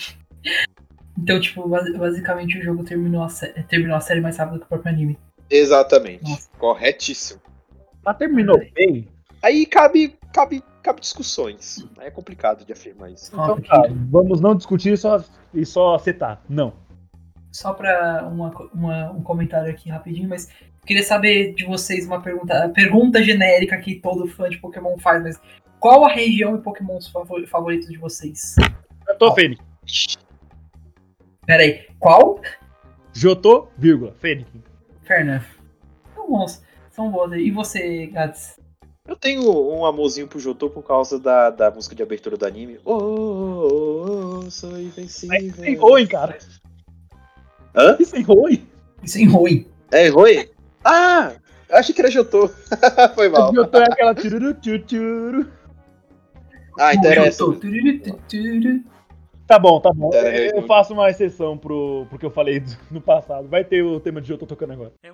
Então, tipo, basi- basicamente o jogo terminou a, sé- terminou a série mais rápido que o próprio anime. Exatamente. Nossa. Corretíssimo. Mas terminou bem. Aí cabe, cabe, cabe discussões. Aí é complicado de afirmar isso. Então tá, vamos não discutir só, e só acertar. Não. Só pra uma, uma- um comentário aqui rapidinho, mas queria saber de vocês uma pergunta, pergunta genérica que todo fã de Pokémon faz, mas qual a região e Pokémons favor- favoritos de vocês? Jotô, Fênix. Pera aí, qual? Jotô, vírgula, Fênix. Fair enough. São bons, são bons. E você, Gats? Eu tenho um amorzinho pro Jotô por causa da, da música de abertura do anime. Oh, oh, oh, oh sou Mas invencível. sem ruim, cara. Hã? Sem ruim. Isso é ruim. É, Rui? Ah! Eu achei que era Jotô. (laughs) Foi mal. Jotô é aquela tchuru, tchuru. Ah, tô- tururu, tururu. Tá bom, tá bom. É, Eu faço uma exceção pro, pro que eu falei do- no passado. Vai ter o tema de Jotô tocando agora. (laughs)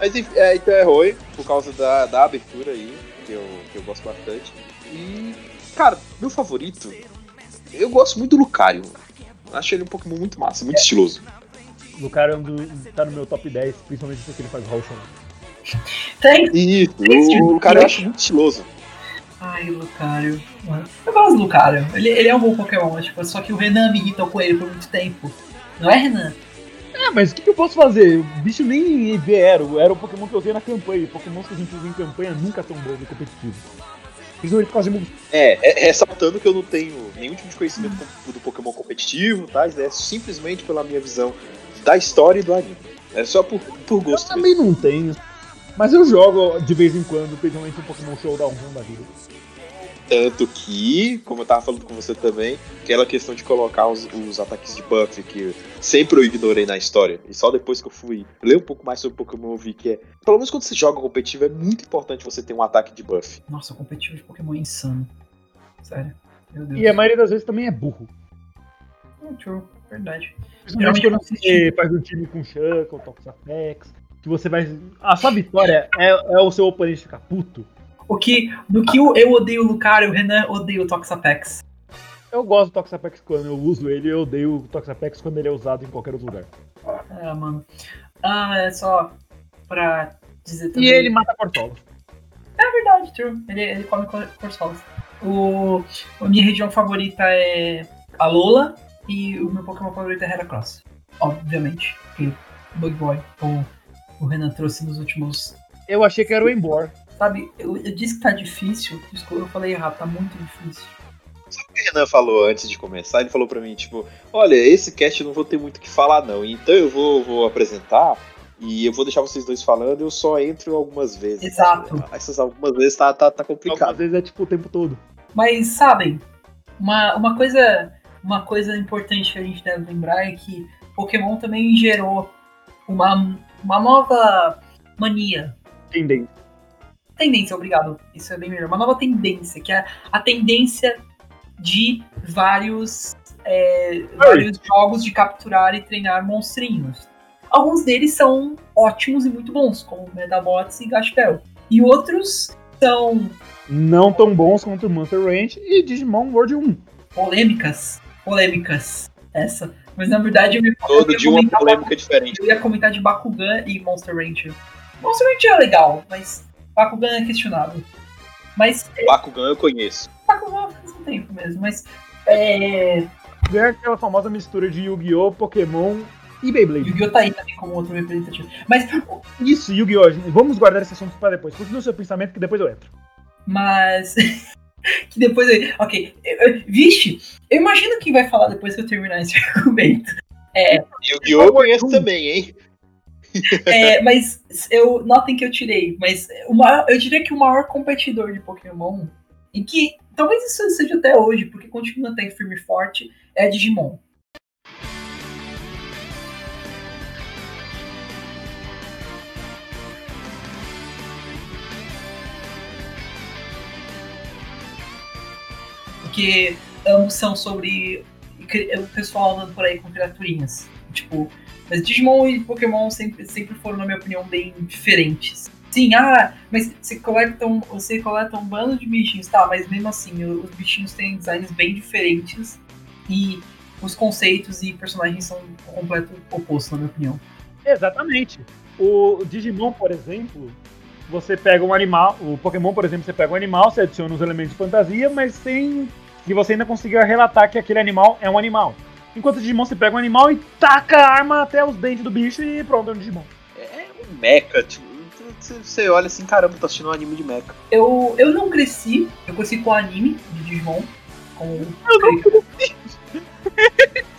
Mas enfim, é, então é Rui, por causa da, da abertura aí, que eu, que eu gosto bastante. E, cara, meu favorito, eu gosto muito do Lucario. Acho ele um Pokémon muito massa, muito estiloso. O cara é um do- tá no meu top 10, principalmente porque ele faz Roshan. Tem. Isso, o Lucario eu acho muito estiloso. Ai, o Lucario. Mano, Eu gosto do Lucario. Ele, ele é um bom Pokémon, tipo, só que o Renan me irritou com ele por muito tempo. Não é, Renan? É, mas o que, que eu posso fazer? O bicho nem era. Era o Pokémon que eu usei na campanha. Pokémons que a gente usa em campanha nunca são bons no competitivo. Principalmente por causa de Mug- É, é, ressaltando que eu não tenho nenhum tipo de conhecimento do Pokémon competitivo, tá? É simplesmente pela minha visão da história e do anime. É só por, por Eu gosto mesmo. também não tenho. Mas eu jogo de vez em quando, principalmente um Pokémon Showdown da vida. Tanto que, como eu tava falando com você também, aquela questão de colocar os, os ataques de buff que sempre eu ignorei na história. E só depois que eu fui ler um pouco mais sobre Pokémon eu vi que é. Pelo menos quando você joga competitivo, é muito importante você ter um ataque de buff. Nossa, o competitivo de Pokémon é insano. Sério. Meu Deus. E a maioria das vezes também é burro. Hum, true. Verdade. Geralmente eu quando não você faz um time com Shuckle, Toxapex, que você vai. A sua vitória é, é o seu oponente ficar puto. O que, do que o- eu odeio o Lucario, o Renan odeia o Toxapex. Eu gosto do Toxapex quando eu uso ele, eu odeio o Toxapex quando ele é usado em qualquer outro lugar. Ah, mano. Ah, é só pra dizer também. E ele mata Corsola. É verdade, true. Ele, ele come cor- corsolas. O, a minha região favorita é a Lola e o meu Pokémon favorito é Heracross. Obviamente. Bug Boy, como o Renan trouxe nos últimos. Eu achei que era o Embor. Sabe, eu, eu disse que tá difícil. Eu falei errado, tá muito difícil. O que o Renan falou antes de começar, ele falou pra mim, tipo, olha, esse cast eu não vou ter muito o que falar, não. Então eu vou, vou apresentar e eu vou deixar vocês dois falando, eu só entro algumas vezes. Exato. Essas algumas vezes tá, tá, tá Algumas complicado. vezes é tipo o tempo todo. Mas sabem, uma, uma coisa uma coisa importante que a gente deve lembrar é que Pokémon também gerou uma, uma nova mania. Entendem? Tendência, obrigado. Isso é bem melhor. Uma nova tendência, que é a tendência de vários, é, vários jogos de capturar e treinar monstrinhos. Alguns deles são ótimos e muito bons, como Medabots e Gashpel. E outros são Não tão bons quanto Monster Ranch e Digimon World 1. polêmicas. Polêmicas. Essa. Mas na verdade eu Todo ia dia uma comentar, polêmica diferente. eu ia comentar de Bakugan e Monster Ranger. Monster Ranger é legal, mas Bakugan é questionável. Mas Bakugan eu conheço. Bakugan faz um tempo mesmo, mas é, É aquela famosa mistura de Yu-Gi-Oh!, Pokémon e Beyblade. Yu-Gi-Oh! tá aí também como outro representativo. Mas, Isso, Yu-Gi-Oh! Vamos guardar esse assunto pra depois. Continua o seu pensamento que depois eu entro. mas (laughs) que depois eu, ok, vixe, eu imagino quem vai falar depois que eu terminar esse (laughs) argumento. Yu-Gi-Oh! eu conheço também, hein? É, mas eu notem que eu tirei, mas o maior- eu diria que o maior competidor de Pokémon, e que talvez isso seja até hoje, porque continua até firme e forte, é Digimon. Porque ambos são sobre o pessoal andando por aí com criaturinhas. Tipo, mas Digimon e Pokémon sempre, sempre foram, na minha opinião, bem diferentes. Sim, ah, mas você coleta um, você coleta um bando de bichinhos, tá, mas mesmo assim, os bichinhos têm designs bem diferentes e os conceitos e personagens são o completo oposto, na minha opinião. Exatamente. O Digimon, por exemplo, você pega um animal. O Pokémon, por exemplo, você pega um animal, você adiciona os elementos de fantasia, mas sem que você ainda consiga relatar que aquele animal é um animal. Enquanto o Digimon, você pega um animal e taca a arma até os dentes do bicho e pronto, é um Digimon. É um mecha, tipo. Você- olha assim, caramba, tô assistindo um anime de mecha. Eu, eu não cresci, eu cresci com o anime de Digimon. Com... Eu não cresci.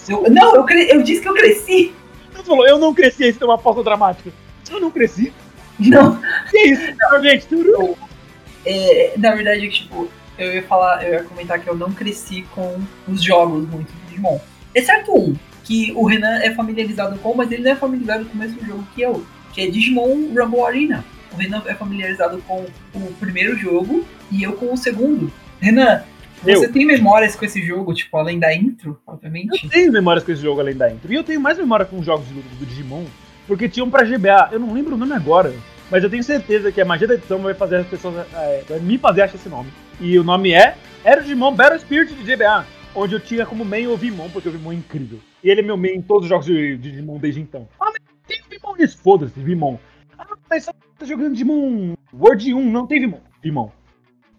Eu- não, eu, cre... eu disse que eu cresci! Você falou, eu não cresci, isso é uma pausa dramática. Eu não cresci. Não, Que isso, Não, gente? Turu. é, na verdade, tipo, eu ia falar, eu ia comentar que eu não cresci com os jogos muito de Digimon. Exceto um, que o Renan é familiarizado com, mas ele não é familiarizado com o mesmo jogo que eu, que é Digimon Rumble Arena. O Renan é familiarizado com o primeiro jogo e eu com o segundo. Renan, Eu. você tem memórias com esse jogo, tipo, além da intro, obviamente? Eu tenho memórias com esse jogo além da intro. E eu tenho mais memória com os jogos de luta do Digimon, porque tinham pra GBA. Eu não lembro o nome agora, mas eu tenho certeza que a magia da edição vai fazer as pessoas. é, vai me fazer achar esse nome. E o nome é Era o Digimon Battle Spirit de GBA, onde eu tinha como main o Vimon, porque o Vimon é incrível. E ele é meu main em todos os jogos de, de Digimon desde então. Ah, mas tem Vimon nisso, foda-se, Vimon. Ah, mas só tá jogando Digimon World 1, não tem Vimon. Vimon.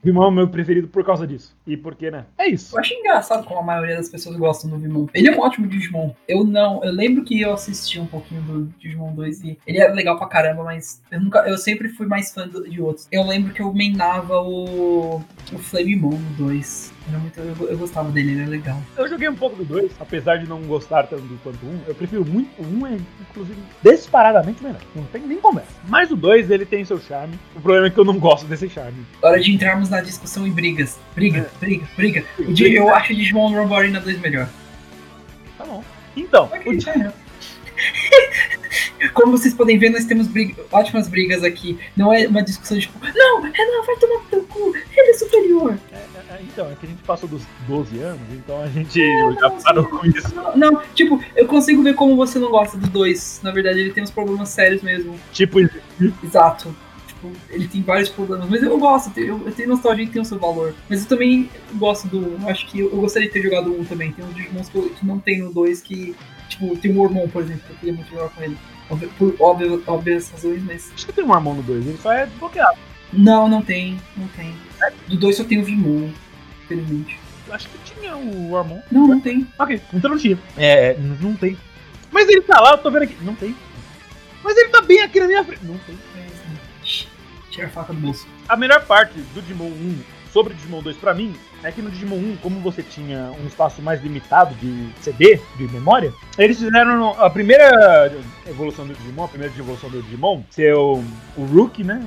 Vimon é meu preferido por causa disso. E porque, né? É isso. Eu acho engraçado como a maioria das pessoas gostam do Vimon. Ele é um ótimo Digimon. Eu não. Eu lembro que eu assisti um pouquinho do Digimon 2 e ele é legal pra caramba, mas eu nunca. Eu sempre fui mais fã do- de outros. Eu lembro que eu mainava o. o Flamemon no 2. Era muito, eu, eu gostava dele, ele é legal. Eu joguei um pouco do 2, apesar de não gostar tanto do quanto 1. Eu prefiro muito. O 1 é, inclusive, disparadamente melhor. Não tem nem conversa. Mas o 2, ele tem seu charme. O problema é que eu não gosto desse charme. Hora de entrarmos na discussão e brigas. Briga, É. briga, briga. O Di- eu acho o Digimon Rumble Arena 2 melhor. Tá bom. Então, o Ok, é. (laughs) Como vocês podem ver, nós temos briga- ótimas brigas aqui. Não é uma discussão de tipo, não, Renan, vai tomar no teu cu, ele é superior. É, é, é, então, é que a gente passou dos 12 anos, então a gente não, já parou sim. com isso. Não, não, tipo, eu consigo ver como você não gosta do 2. Na verdade, ele tem uns problemas sérios mesmo. Tipo, Exato. Tipo, ele tem vários problemas. Mas eu gosto, eu, eu tenho nostalgia e tem o seu valor. Mas eu também gosto do 1. Acho que eu, eu gostaria de ter jogado o 1 também. Tem uns Digimons que, eu- que não tem no 2 que. Tipo, tem o Mormon, por exemplo, que eu queria muito jogar com ele. Por óbvio, óbvias razões, mas. acho que tem um Armão no 2, ele só é desbloqueado. Não, não tem. Não tem. Do 2 só tem o Vimon, infelizmente. Eu Acho que tinha o Armon. Não, não tem. Ok, então não tinha. É, n- não tem. Mas ele tá lá, eu tô vendo aqui. Não tem. Mas ele tá bem aqui na minha frente. Não tem. Tira a faca do bolso. A melhor parte do Digimon 1 sobre o Digimon 2 pra mim é que no Digimon 1, como você tinha um espaço mais limitado de CD, de memória, eles fizeram a primeira evolução do Digimon, a primeira evolução do Digimon, ser o, o Rookie, né?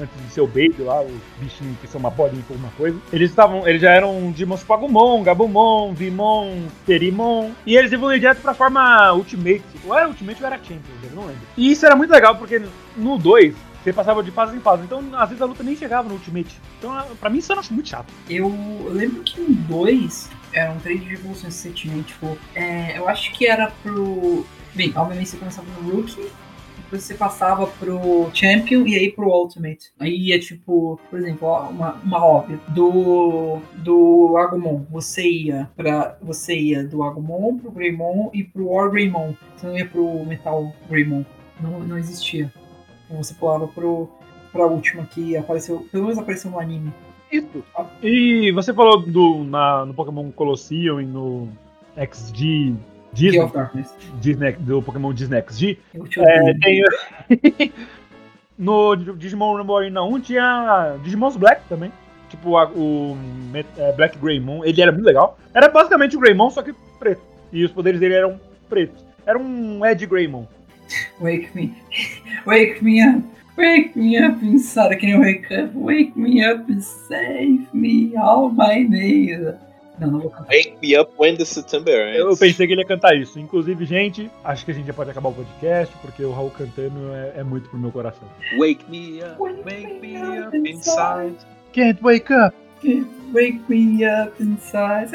Antes de ser o Baby lá, os bichinhos que são uma bolinha por uma coisa. Eles estavam. Eles já eram Digimons tipo Agumon, Gabumon, Vimon, Terimon. E eles evoluíram direto pra forma Ultimate. Ou era Ultimate ou era Champions, eu não lembro. E isso era muito legal, porque no 2, você passava de fase em fase. Então, às vezes, a luta nem chegava no Ultimate. Então, pra mim, isso eu acho muito chato. Eu, lembro que no 2 eram três de evoluções que você tipo, é, eu acho que era pro. Bem, obviamente você começava no Rookie, depois você passava pro Champion e aí pro Ultimate. Aí é tipo, por exemplo, uma, uma óbvia. Do, do Agumon, você ia para Você ia do Agumon pro Greymon e pro War Greymon. Você não ia pro Metal Greymon. Não, não existia. Você pulava pro, pra última que apareceu. Pelo menos apareceu no anime. Isso. E você falou do, na, no Pokémon Colosseum e no XG. Disney. Disney, do Pokémon Disney XG. É, tem, (laughs) no Digimon Arena 1 tinha Digimons Black também. Tipo a- o é, Black Greymon, ele era muito legal. Era basicamente o Greymon, só que preto. E os poderes dele eram pretos. Era um Ed Greymon. Wake me. Wake me up. Wake me up inside. I can wake up. Wake me up and save me all my days. Não, não vou cantar. Wake me up when the September ends. Eu pensei que ele ia cantar isso. Inclusive, gente, acho que a gente já pode acabar o podcast, porque o Raul cantando é, é muito pro meu coração. Wake me up, wake me up inside. Can't wake up. Give wake me up inside.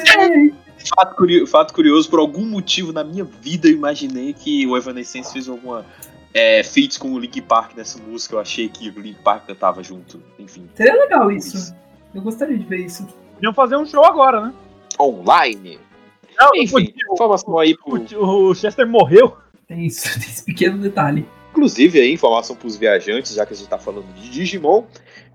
Fato, curio- fato curioso, por algum motivo na minha vida eu imaginei que o Evanescence fez alguma é, feats com o Link Park nessa música. Eu achei que o Link Park cantava junto. Enfim. Seria legal isso. Eu gostaria de ver isso. Podiam fazer um show agora, né? Online. Não, Enfim, informação aí pro. O, Chester morreu. Tem isso, (laughs) tem esse pequeno detalhe. Inclusive, aí, informação para os viajantes, já que a gente tá falando de Digimon,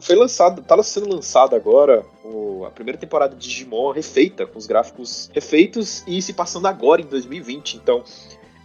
foi lançado, tá sendo lançado agora o- a primeira temporada de Digimon refeita, com os gráficos refeitos e se passando agora em 2020. Então,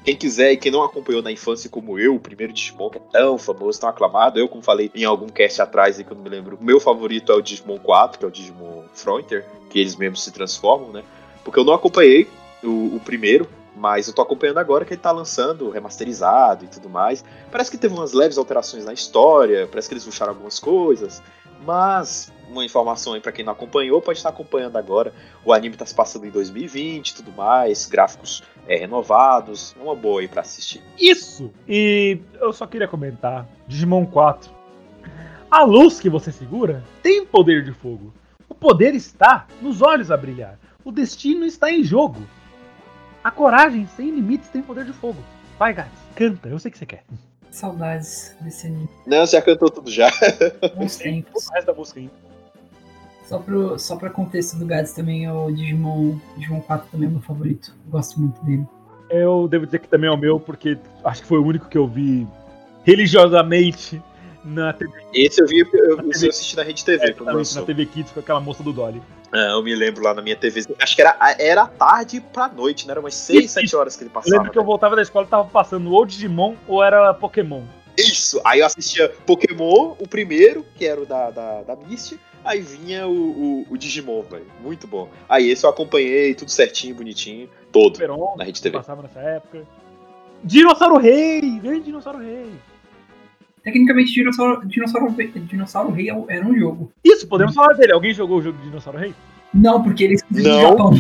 quem quiser e quem não acompanhou na infância como eu, o primeiro Digimon que é tão famoso, tão aclamado, eu, como falei em algum cast atrás que eu não me lembro, meu favorito é o Digimon 4, que é o Digimon Frontier, que eles mesmos se transformam, né? Porque eu não acompanhei o, o primeiro, mas eu tô acompanhando agora que ele tá lançando remasterizado e tudo mais. Parece que teve umas leves alterações na história, parece que eles puxaram algumas coisas, mas uma informação aí pra quem não acompanhou, pode estar acompanhando agora. O anime tá se passando em 2020 e tudo mais, gráficos é, renovados, uma boa aí pra assistir. Isso! E eu só queria comentar: Digimon 4. A luz que você segura tem poder de fogo. O poder está nos olhos a brilhar. O destino está em jogo. A coragem sem limites tem poder de fogo. Vai, Gats, canta, eu sei que você quer. Saudades desse anime. Não, você já cantou tudo já. Bons tempos. O resto da música. Só, pro, só pra contexto do Gads também, é o Digimon, Digimon 4 também é meu favorito. Gosto muito dele. Eu devo dizer que também é o meu, porque acho que foi o único que eu vi religiosamente na TV, Esse eu vi, eu, eu assisti na Rede TV quando na. TV Kids com aquela moça do Dolly. Ah, eu me lembro lá na minha TV. Acho que era, era tarde pra noite, né? Era umas 6, Isso, 7 horas que ele Eu passava. lembro que eu né? voltava da escola e tava passando ou Digimon ou era Pokémon. Isso! Aí eu assistia Pokémon, o primeiro, que era o da, da, da Misty. Aí vinha o, o, o Digimon, velho. Muito bom. Aí esse eu acompanhei, tudo certinho, bonitinho, todo, Superon, na Rede que TV. passava nessa época. Dinossauro Rei! Grande Dinossauro Rei! Tecnicamente, Dinossauro, Dinossauro, Dinossauro Rei era um jogo. Isso, podemos falar dele. Alguém jogou o jogo de Dinossauro Rei? Não, porque ele é Não. Japão.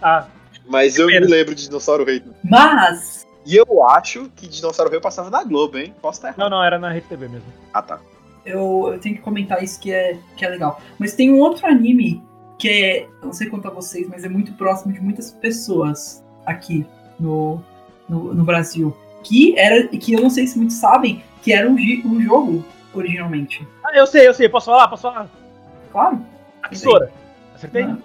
Ah, Mas eu me Primeiro. lembro de Dinossauro Rei. Mas, E eu acho que Dinossauro Rei passava na Globo, hein? Posso estar errado. não, não, era na Rede TV mesmo. Ah, tá. eu, eu tenho que comentar isso que é, que é legal. Mas tem um outro anime que é, eu não sei quanto a vocês, mas é muito próximo de muitas pessoas aqui no, no, no Brasil. Que era, que eu não sei se muitos sabem, que era um, um jogo originalmente. Ah, eu sei, eu sei. Posso falar? Posso falar? Claro. A tesoura. Acertei? Renan,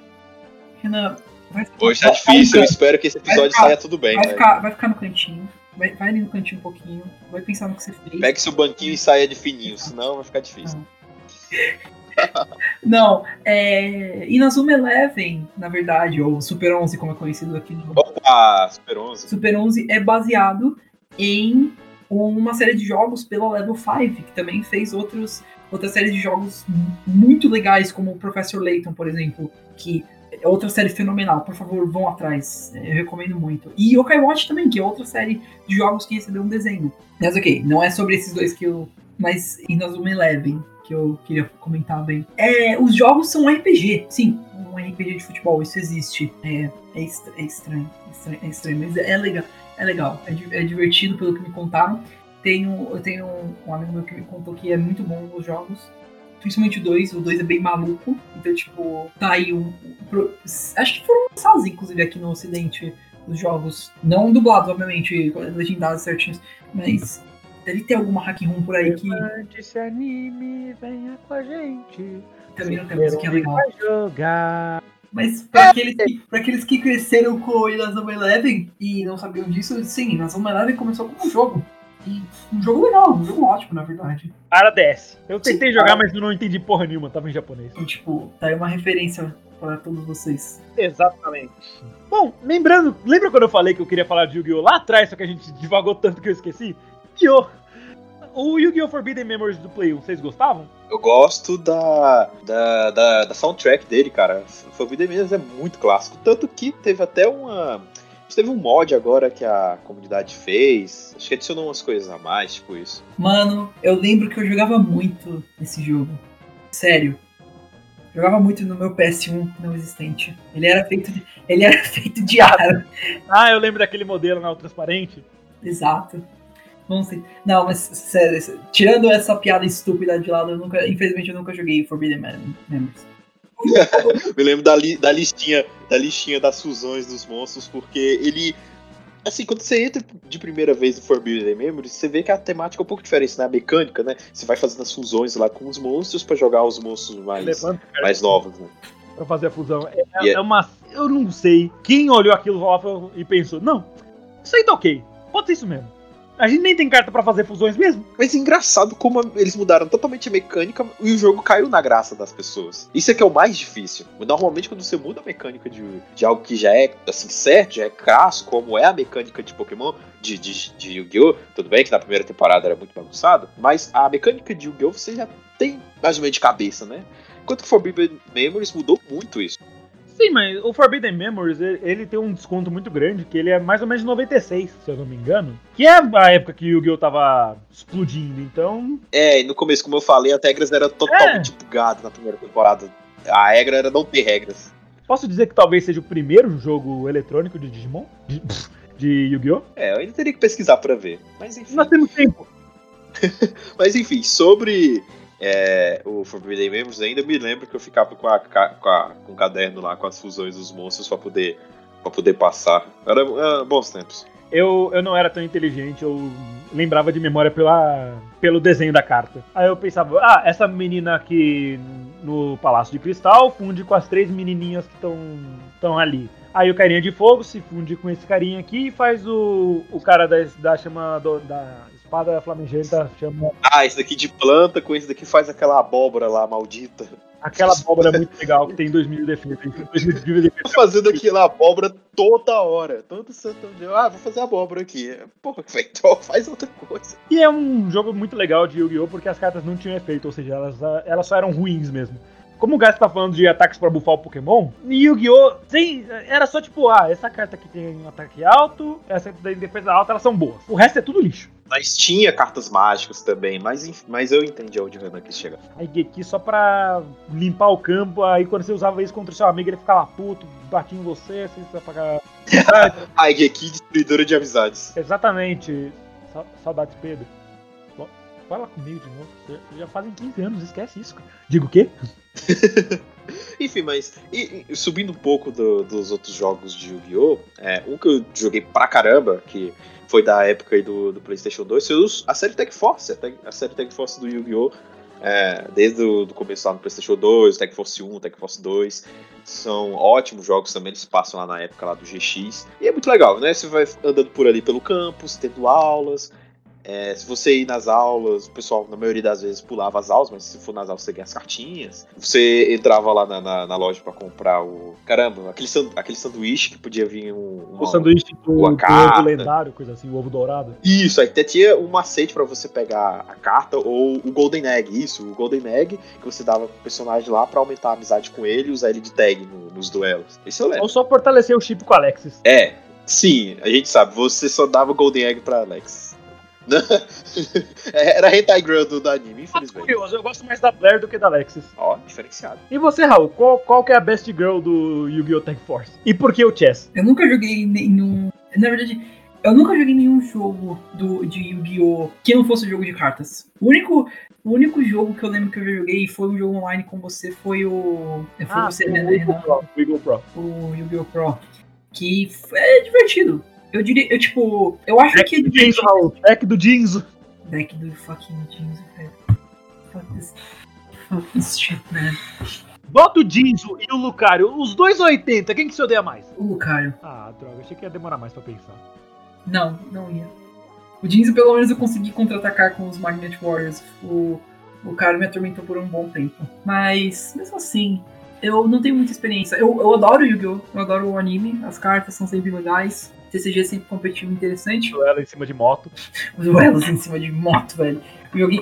Renan, vai, Hoje tá vai- difícil, eu espero que esse episódio ficar- saia tudo bem, Vai né? ficar, vai ficar no cantinho. Vai, vai ali no cantinho um pouquinho. Vai pensar no que você fez. Pegue seu banquinho e saia de fininho, senão vai ficar difícil. (laughs) Não, é. Inazuma Eleven, na verdade, ou Super 11, como é conhecido aqui no Opa, Super 11. Super 11, é baseado em uma série de jogos pela Level 5, que também fez outros, outra série de jogos mu- muito legais, como o Professor Layton, por exemplo, que é outra série fenomenal. Por favor, vão atrás. Eu recomendo muito. E Yokai Watch também, que é outra série de jogos que recebeu um desenho. Mas ok, não é sobre esses dois que eu. Mas Inazuma Eleven, que eu queria comentar bem. É, os jogos são RPG, sim, um RPG de futebol, isso existe. É, é, é estranho, é estranho, é estranho, mas é legal. É legal, é, é divertido pelo que me contaram. Tenho, eu tenho um, amigo meu que me contou que é muito bom os jogos. Principalmente o 2, o 2 é bem maluco. Então, tipo, tá aí um. pro- acho que foram lançados, inclusive, aqui no ocidente, os jogos. Não dublados, obviamente, legendados certinhos. Mas deve ter alguma hack room por aí que Levante esse anime, venha com a gente. também não tem musiquinha legal. Vai jogar. Mas pra aqueles, que, pra aqueles que cresceram com o Inazuma Eleven e não sabiam disso, sim, Inazuma Eleven começou como um jogo. E um jogo legal, um jogo ótimo, na verdade. Ara DS. Eu tentei Sim, jogar, cara. mas não entendi porra nenhuma, tava em japonês. Então, tipo, tá aí uma referência para todos vocês. Exatamente. Bom, lembrando, lembra quando eu falei que eu queria falar de Yu-Gi-Oh! lá atrás, só que a gente divagou tanto que eu esqueci? Yu-Gi-Oh! O Yu-Gi-Oh! Forbidden Memories do Play 1, vocês gostavam? Eu gosto da, da, da, da soundtrack dele, cara. Forbidden Memories é muito clássico. Tanto que teve até uma. Teve um mod agora que a comunidade fez. Acho que adicionou umas coisas a mais, tipo isso. Mano, eu lembro que eu jogava muito esse jogo. Sério. Jogava muito no meu PS1 não existente. Ele era feito de, ele era (laughs) feito de (laughs) aro. Ah, eu lembro daquele modelo na transparente. Exato. Não sei. Não, mas sério, tirando essa piada estúpida de lado, eu nunca, infelizmente eu nunca joguei Forbidden Mem- Memories. (laughs) Me lembro da, li- da listinha da listinha das fusões dos monstros, porque ele. Assim, quando você entra de primeira vez no Forbidden Memories, você vê que a temática é um pouco diferente, né? A mecânica, né? Você vai fazendo as fusões lá com os monstros pra jogar os monstros mais, mais novos, né? pra fazer a fusão. É, é- Yeah. é uma. Eu não sei quem olhou aquilo e pensou, não, isso aí tá ok. Pode ser isso mesmo. A gente nem tem carta pra fazer fusões mesmo. Mas é engraçado como eles mudaram totalmente a mecânica e o jogo caiu na graça das pessoas. Isso é que é o mais difícil. Normalmente, quando você muda a mecânica de, de algo que já é assim certo, já é crasso, como é a mecânica de Pokémon, de, de, de Yu-Gi-Oh! Tudo bem que na primeira temporada era muito bagunçado, mas a mecânica de Yu-Gi-Oh! você já tem mais ou menos de cabeça, né? Enquanto que Forbidden Memories mudou muito isso. Sim, mas o Forbidden Memories, ele, ele tem um desconto muito grande, que ele é mais ou menos de 96, se eu não me engano. Que é a época que o Yu-Gi-Oh! tava explodindo, então. É, e no começo, como eu falei, as regras eram totalmente bugadas na primeira temporada. A regra era não ter regras. Posso dizer que talvez seja o primeiro jogo eletrônico de Digimon? De, (laughs) de Yu-Gi-Oh! É, eu ainda teria que pesquisar pra ver. Mas enfim. Nós temos tempo. (laughs) Mas enfim, sobre é, o Forbidden Memories, ainda me lembro que eu ficava com, a, com, a- com o caderno lá, com as fusões dos monstros pra poder, pra poder passar. Era, era bons tempos. Eu, eu não era tão inteligente, eu lembrava de memória pela, pelo desenho da carta. Aí eu pensava, ah, essa menina aqui no Palácio de Cristal funde com as três menininhas que estão ali. Aí o carinha de fogo se funde com esse carinha aqui e faz o, o cara da, da chama do- da espada flamejanta chama Ah, esse daqui de planta, com esse daqui faz aquela abóbora lá, maldita. aquela abóbora muito legal que tem 2 mil de defesa. 2 mil de defesa. Tô fazendo aquela abóbora toda hora. Todo santo dia. Ah, vou fazer abóbora aqui. Porra, (laughs) então faz outra coisa. E é um jogo muito legal de Yu-Gi-Oh! porque as cartas não tinham efeito, ou seja, elas, elas só eram ruins mesmo. Como o Gás tá falando de ataques pra bufar o Pokémon, em Yu-Gi-Oh! era só tipo, ah, essa carta aqui tem um ataque alto, essa tem defesa alta, elas são boas. O resto é tudo lixo. Mas tinha cartas mágicas também, mas, mas eu entendi onde o Renan quis chegar. Aí Geki só pra limpar o campo, aí quando você usava isso contra o seu amigo, ele ficava puto, batia em você, você precisa pagar. (laughs) Ai, Geki, destruidora de amizades. Exatamente. Sa- Saudades, Pedro. Fala comigo de novo. Já- fazem 15 anos, esquece isso. Digo o quê? (laughs) Enfim, mas e- e subindo um pouco do- dos outros jogos de Yu-Gi-Oh! É, um que eu joguei pra caramba, que foi da época aí do, do PlayStation 2, foi a série Tag Force. A, a série Tag Force do Yu-Gi-Oh! é, desde o do começo lá no PlayStation 2, Tag Force 1, Tag Force 2. São ótimos jogos também, eles passam lá na época lá do GX. E é muito legal, né? Você vai andando por ali pelo campus, tendo aulas. É, se você ir nas aulas, o pessoal, na maioria das vezes, pulava as aulas, mas se for nas aulas, você ganha as cartinhas. Você entrava lá na, na- na loja pra comprar o. Caramba, aquele, san- aquele sanduíche que podia vir um. uma- O sanduíche do, uma carta. ovo lendário, coisa assim, o ovo dourado. Isso, aí até tinha um macete pra você pegar a carta ou o Golden Egg. Isso, o Golden Egg que você dava pro personagem lá pra aumentar a amizade com ele e usar ele de tag no- nos duelos. Isso eu lembro. Ou só fortalecer o chip com o Alexis. É, sim, a gente sabe, você só dava Golden Egg pra Alex. Era a Hentai Girl do, do anime, Fato infelizmente. curioso, eu gosto mais da Blair do que da Alexis. Ó, diferenciado. E você, Raul, qual, qual que é a best girl do Yu-Gi-Oh! Tag Force? E por que o Chess? Eu nunca joguei nenhum. Na verdade, eu nunca joguei nenhum jogo do, de Yu-Gi-Oh! que não fosse jogo de cartas. O único, o único jogo que eu lembro que eu já joguei foi um jogo online com você foi o. Foi você, né, Ah, o Eagle Renan? Pro. O Eagle Pro. O Yu-Gi-Oh! Pro. Que é divertido. Eu diria, eu tipo, eu acho que Deck do Jinzo. Raul. Deck do Jinzo. Deck do fucking Jinzo. Fuck this. Fuck this shit, man. Bota o Jinzo e o Lucario, os dois 80, quem que se odeia mais? O Lucario. Ah, droga, achei que ia demorar mais pra pensar. Não, não ia. O Jinzo, pelo menos, eu consegui contra-atacar com os Magnet Warriors. O, o cara me atormentou por um bom tempo. Mas, mesmo assim, eu não tenho muita experiência. Eu, eu adoro Yu-Gi-Oh! Eu adoro o anime. As cartas são sempre legais. TCG é sempre competitivo e interessante. Ela em cima de moto. Os duelos em cima de moto, velho.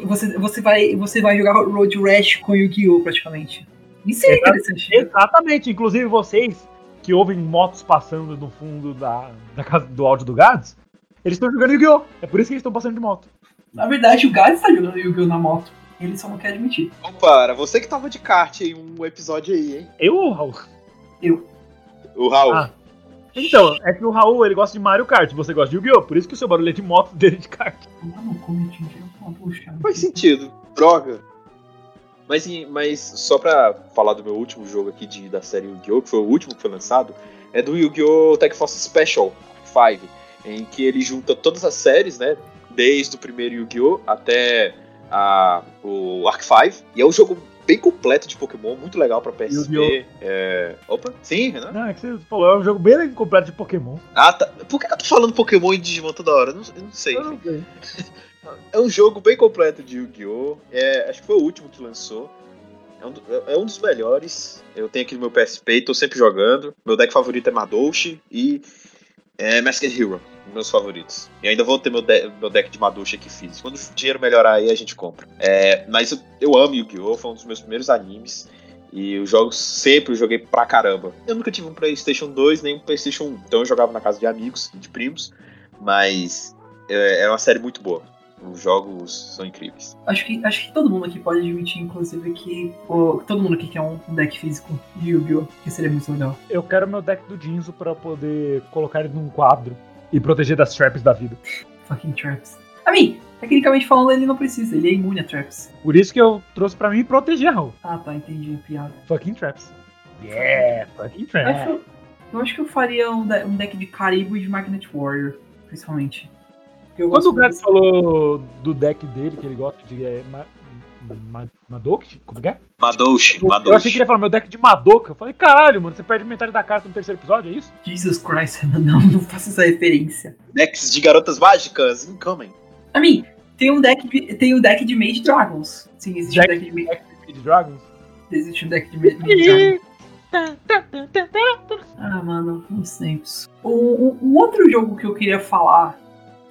Você, você, vai, você vai jogar Road Rash com Yu-Gi-Oh! praticamente. Isso é interessante. Exatamente, inclusive vocês que ouvem motos passando no fundo da, da casa do áudio do Gads, eles estão jogando Yu-Gi-Oh! É por isso que eles estão passando de moto. Na verdade, o Gás tá jogando Yu-Gi-Oh! na moto. Ele só não quer admitir. Opa, era você que tava de kart em um episódio aí, hein? Eu ou o Raul? O Raul. Ah. Então, é que o Raul ele gosta de Mario Kart, você gosta de Yu-Gi-Oh! Por isso que o seu barulho é de moto dele de kart. Faz sentido. Droga. Mas, mas só pra falar do meu último jogo aqui de, da série Yu-Gi-Oh!, que foi o último que foi lançado, é do Yu-Gi-Oh! Tech Force Special 5, em que ele junta todas as séries, né? Desde o primeiro Yu-Gi-Oh! até a, o Arc 5. E é um jogo bem completo de Pokémon, muito legal pra PSP. É... Opa, sim, Renan? Não, é que você falou, é um jogo bem completo de Pokémon. Ah, tá. Por que eu tô falando Pokémon e Digimon toda hora? Eu não, eu não sei. Eu não sei. (laughs) É um jogo bem completo de Yu-Gi-Oh! É, acho que foi o último que lançou. É um, do- é um dos melhores. Eu tenho aqui no meu PSP tô sempre jogando. Meu deck favorito é Madouchi e é Masked Hero, meus favoritos. E ainda vou ter meu, de- meu deck de Madouchi aqui físico. Quando o dinheiro melhorar aí, a gente compra. É, mas eu, eu amo Yu-Gi-Oh! Foi um dos meus primeiros animes. E os jogos sempre eu joguei pra caramba. Eu nunca tive um PlayStation 2 nem um PlayStation 1. Então eu jogava na casa de amigos, de primos. Mas é, é uma série muito boa. Os jogos são incríveis. Acho que, acho que todo mundo aqui pode admitir, inclusive, que o, todo mundo aqui quer um deck físico de Yu-Gi-Oh! Que seria muito legal. Eu quero meu deck do Jinzo pra poder colocar ele num quadro e proteger das traps da vida. Fucking Traps. A mim, tecnicamente falando, ele não precisa, ele é imune a Traps. Por isso que eu trouxe pra mim proteger, Raul. Ah, tá, entendi a piada. Fucking traps. Yeah, fucking traps. eu- eu acho que eu faria um, de- um deck de Caribou e de Magnet Warrior, principalmente. Quando o desse- falou do deck dele, que ele gosta de é, ma, ma, Madoka? Como que é? Madouchi, Eu achei que ele ia falar meu deck de Madoka. Eu falei, caralho, mano, você perde metade da carta no terceiro episódio, é isso? Jesus Christ, (laughs) não, não faça essa referência. Decks de garotas mágicas, incoming. A mim, tem um deck de, tem um deck de Mage Dragons. Sim, existe Deck- um deck de Mage, Deck de Dragons? existe um deck de Ma- Mage Dragons. Ah, mano, uns tempos. Um, um- um outro jogo que eu queria falar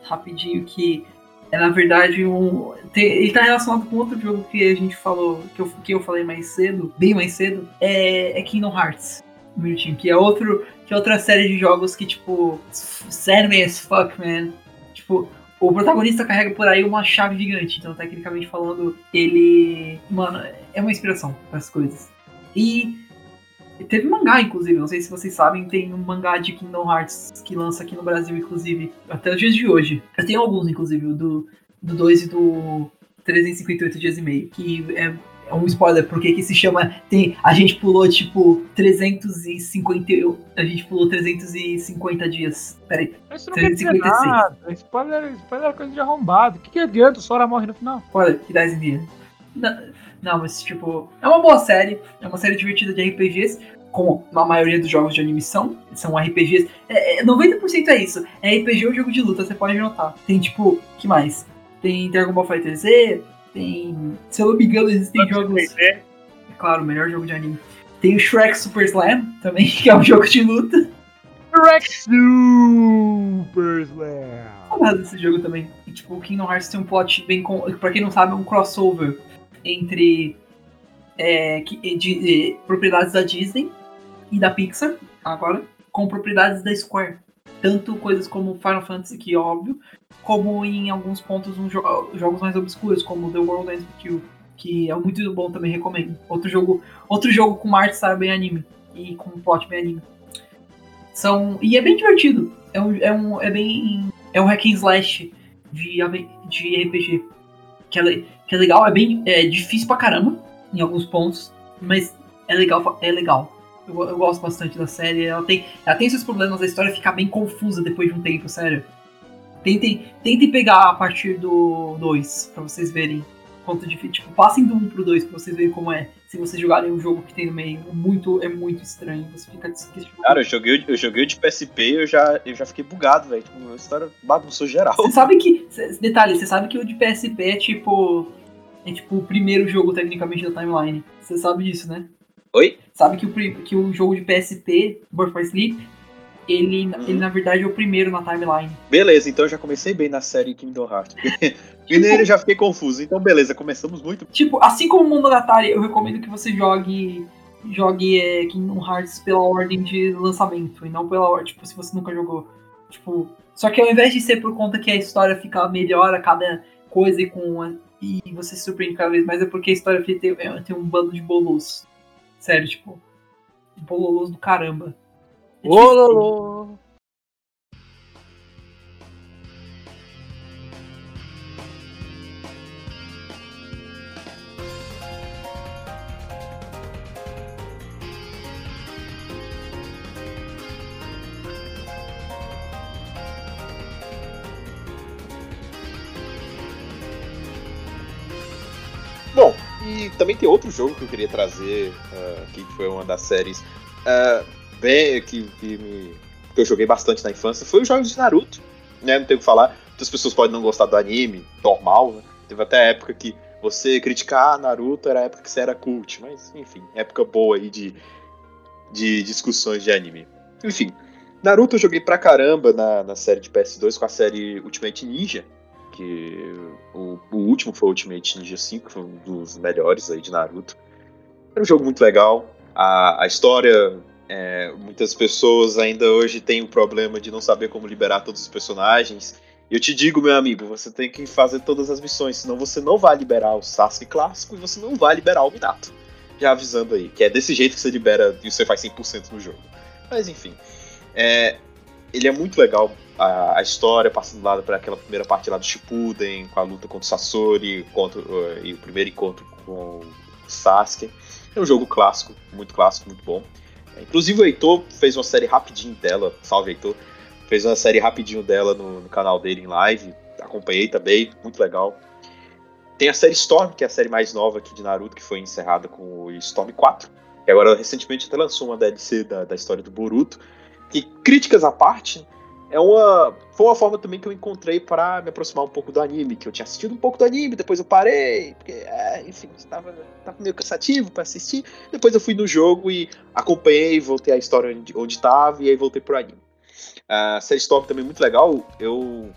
rapidinho, que é na verdade um. tem- ele tá relacionado com outro jogo que a gente falou, que eu, que eu falei mais cedo, bem mais cedo, é, é Kingdom Hearts. Um minutinho, que é outro. Que é outra série de jogos que, tipo, sério as fuck, man. Tipo, o protagonista carrega por aí uma chave gigante, então tecnicamente falando, ele. Mano, é uma inspiração para as coisas. E Teve mangá, inclusive, não sei se vocês sabem, tem um mangá de Kingdom Hearts que lança aqui no Brasil, inclusive, até os dias de hoje. Eu tenho alguns, inclusive, do, do 2 e do 358 dias e meio, que é, é um spoiler, porque que se chama. Tem, a gente pulou, tipo, 350. eu- A gente pulou 350 dias. Peraí, Isso não quer dizer 356. nada. Spoiler, spoiler é coisa de arrombado. O que, que adianta? O Sora morre no final. spoiler, que dá esse dia. Não, não, mas, tipo, é uma boa série, é uma série divertida de RPGs. Como a maioria dos jogos de anime são, são RPGs. É, é, 90% é isso. É RPG ou jogo de luta, você pode notar. Tem tipo, que mais? Tem Dragon Ball Fighter Z, tem. Se eu não me engano, existem jogos. É claro, o melhor jogo de anime. Tem o Shrek Super Slam também, (laughs) que é um jogo de luta. Rex Super Slam. Saudades desse jogo também. E, tipo, o Kingdom Hearts tem um plot bem. Com... Pra quem não sabe, é um crossover entre é, de, é, propriedades da Disney e da Pixar, agora, com propriedades da Square. Tanto coisas como Final Fantasy, que óbvio, como em alguns pontos uns jo- jogos mais obscuros, como The World Ends With You, que é muito bom também, recomendo. Outro jogo, outro jogo com arte style bem anime e com um plot bem anime. São, e é bem divertido. É um, é um, é bem, é um hack and slash de, de RPG. Que é, que é legal, é bem é difícil pra caramba em alguns pontos, mas é legal, é legal. Eu, eu gosto bastante da série. Ela tem, ela tem seus problemas, a história fica bem confusa depois de um tempo, sério. Tentem, tentem pegar a partir do 2 pra vocês verem quanto difícil. Tipo, passem do 1 um pro 2 pra vocês verem como é. Se vocês jogarem um jogo que tem no meio, muito, é muito estranho. Você fica questionando. Cara, eu joguei, eu joguei o de PSP e eu já, eu já fiquei bugado, velho. Tipo, a história bagunçou geral. Você sabe que. Detalhe, você sabe que o de PSP é tipo. É tipo o primeiro jogo tecnicamente da timeline. Você sabe disso, né? Oi? Sabe que o, que o jogo de PSP, Birth by Sleep, ele, Uhum. ele na verdade é o primeiro na timeline. Beleza, então eu já comecei bem na série Kingdom Hearts. (laughs) e nele eu já fiquei confuso. Então, beleza, começamos muito. Tipo, assim como o Monogatari, eu recomendo que você jogue. Jogue é, Kingdom Hearts pela ordem de lançamento e não pela ordem, tipo, se você nunca jogou. Tipo. Só que ao invés de ser por conta que a história fica melhor a cada coisa e com. e você se surpreende cada vez mais, é porque a história tem, é, tem um bando de bolos. Sério, tipo. Bololos do caramba. Ololô! Bom, e também tem outro jogo que eu queria trazer, uh, que foi uma das séries. Uh, bem, que, que, me, que eu joguei bastante na infância, foi os jogos de Naruto. Né? Não tem o que falar. Muitas pessoas podem não gostar do anime, normal, né? Teve até época que você criticar Naruto era a época que você era cult, mas enfim, época boa aí de, de discussões de anime. Enfim, Naruto eu joguei pra caramba na, na série de PS2 com a série Ultimate Ninja, que o, o último foi Ultimate Ninja 5, que foi um dos melhores aí de Naruto. Era um jogo muito legal, a, a história é, muitas pessoas ainda hoje têm o problema de não saber como liberar todos os personagens. Eu te digo, meu amigo, você tem que fazer todas as missões, senão você não vai liberar o Sasuke clássico e você não vai liberar o Minato. Já avisando aí, que é desse jeito que você libera e você faz 100% no jogo. Mas enfim, é, ele é muito legal, a, a história passando lá para aquela primeira parte lá do Shippuden, com a luta contra o Sasori contra, e o primeiro encontro com o Sasuke. É um jogo clássico, muito clássico, muito bom. Inclusive o Heitor fez uma série rapidinho dela, salve Heitor, fez uma série rapidinho dela no, no, canal dele em live. Acompanhei também, muito legal. Tem a série Storm, que é a série mais nova aqui de Naruto, que foi encerrada com o Storm 4. E agora recentemente até lançou uma DLC da, da história do Boruto. Que críticas à parte, é uma foi uma forma também que eu encontrei para me aproximar um pouco do anime, que eu tinha assistido um pouco do anime, depois eu parei, porque, é, enfim, estava tava meio cansativo para assistir. Depois eu fui no jogo e acompanhei, voltei à história onde, estava e aí voltei pro anime. A série Storm também é muito legal. Eu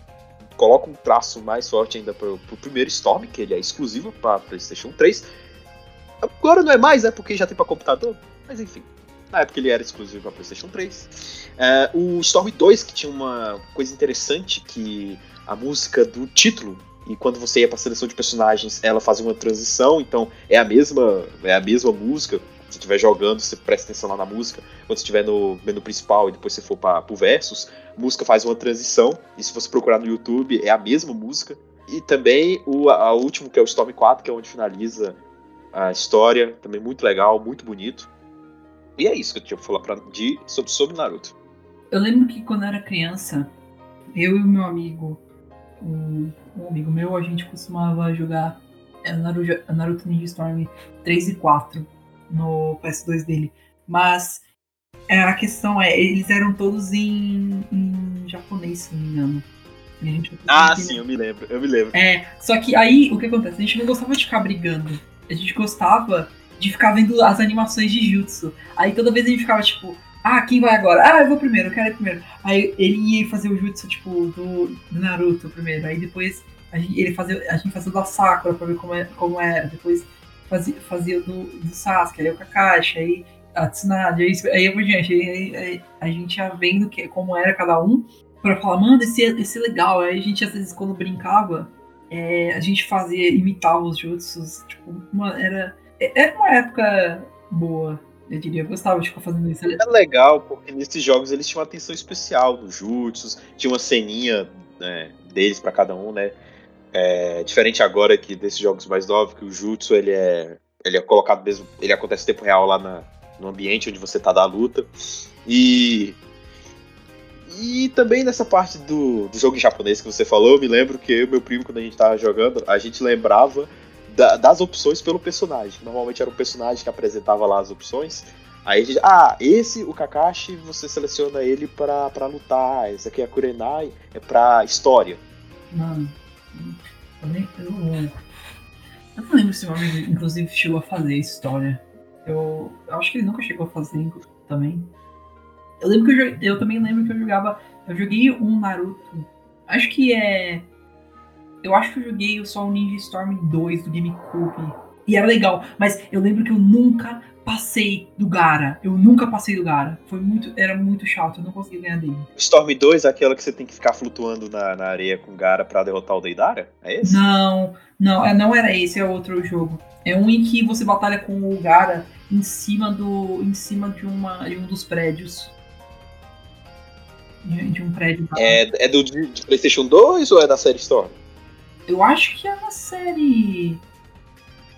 coloco um traço mais forte ainda pro, pro primeiro Storm, que ele é exclusivo para PlayStation 3. Agora não é mais, né? Porque já tem para computador. Mas enfim, na época ele era exclusivo para PlayStation 3. É, o Storm 2, que tinha uma coisa interessante, que a música do título e quando você ia para seleção de personagens, ela fazia uma transição, então é a mesma, é a mesma música, você estiver jogando, você presta atenção lá na música. Quando você estiver no menu principal e depois você for para o versus, a música faz uma transição. E se você procurar no YouTube, é a mesma música. E também o a, último, que é o Storm 4, que é onde finaliza a história. Também muito legal, muito bonito. E é isso que eu tinha pra falar pra, de, sobre, sobre Naruto. Eu lembro que quando eu era criança, eu e o meu amigo, um, um amigo meu, a gente costumava jogar é, Naruto, Naruto Ninja Storm 3 e 4 no PS2 dele. Mas a questão é, eles eram todos em, em japonês, se não me engano. ah, sim, eu me lembro, eu me lembro. É, só que aí o que acontece? A gente não gostava de ficar brigando. A gente gostava de ficar vendo as animações de Jutsu. Aí toda vez a gente ficava tipo, ah, quem vai agora? Ah, eu vou primeiro, eu quero ir primeiro. Aí ele ia fazer o Jutsu, tipo, do, do Naruto primeiro. Aí depois a gente, ele fazia, a gente fazia o da Sakura pra ver como, é, como era. Depois fazia, fazia do, do Sasuke, aí o Kakashi, aí a Tsunade, aí, aí por diante. Aí, aí, a gente ia vendo que, como era cada um, pra falar, mano, esse, esse é legal. Aí a gente, às vezes, quando brincava, é, a gente fazia, imitava os jutsus, tipo, uma, era, era uma época boa. Eu diria, eu gostava de ficar fazendo isso. É legal, porque nesses jogos eles tinham uma atenção especial dos jutsus, tinha uma ceninha né, deles para cada um, né? É, diferente agora que desses jogos mais novos, que o Jutsu ele é, ele é colocado mesmo, ele acontece em tempo real lá na, no ambiente onde você tá da luta. E e também nessa parte do, do jogo japonês que você falou, eu me lembro que eu e meu primo, quando a gente tava jogando, a gente lembrava da, das opções pelo personagem. Normalmente era um personagem que apresentava lá as opções. Aí a gente, ah, esse, o Kakashi, você seleciona ele para lutar. Esse aqui é a Kurenai, é pra história. Mano, eu, nem, eu, eu não lembro se o amigo, inclusive, chegou a fazer história. Eu, eu, acho que ele nunca chegou a fazer também. Eu lembro que eu, eu também lembro que eu jogava. Eu joguei um Naruto. Acho que é. Eu acho que eu joguei só o Ninja Storm 2 do GameCube. E era legal, mas eu lembro que eu nunca passei do Gara. Eu nunca passei do Gara. Foi muito, era muito chato, eu não consegui ganhar dele. Storm 2 é aquela que você tem que ficar flutuando na, na areia com o Gara pra derrotar o Deidara? É esse? Não, não, é, não era esse, é outro jogo. É um em que você batalha com o Gara em cima do. em cima de, uma, de um dos prédios. De, de um prédio. É, é do de Playstation 2 ou é da série Storm? Eu acho que é uma série.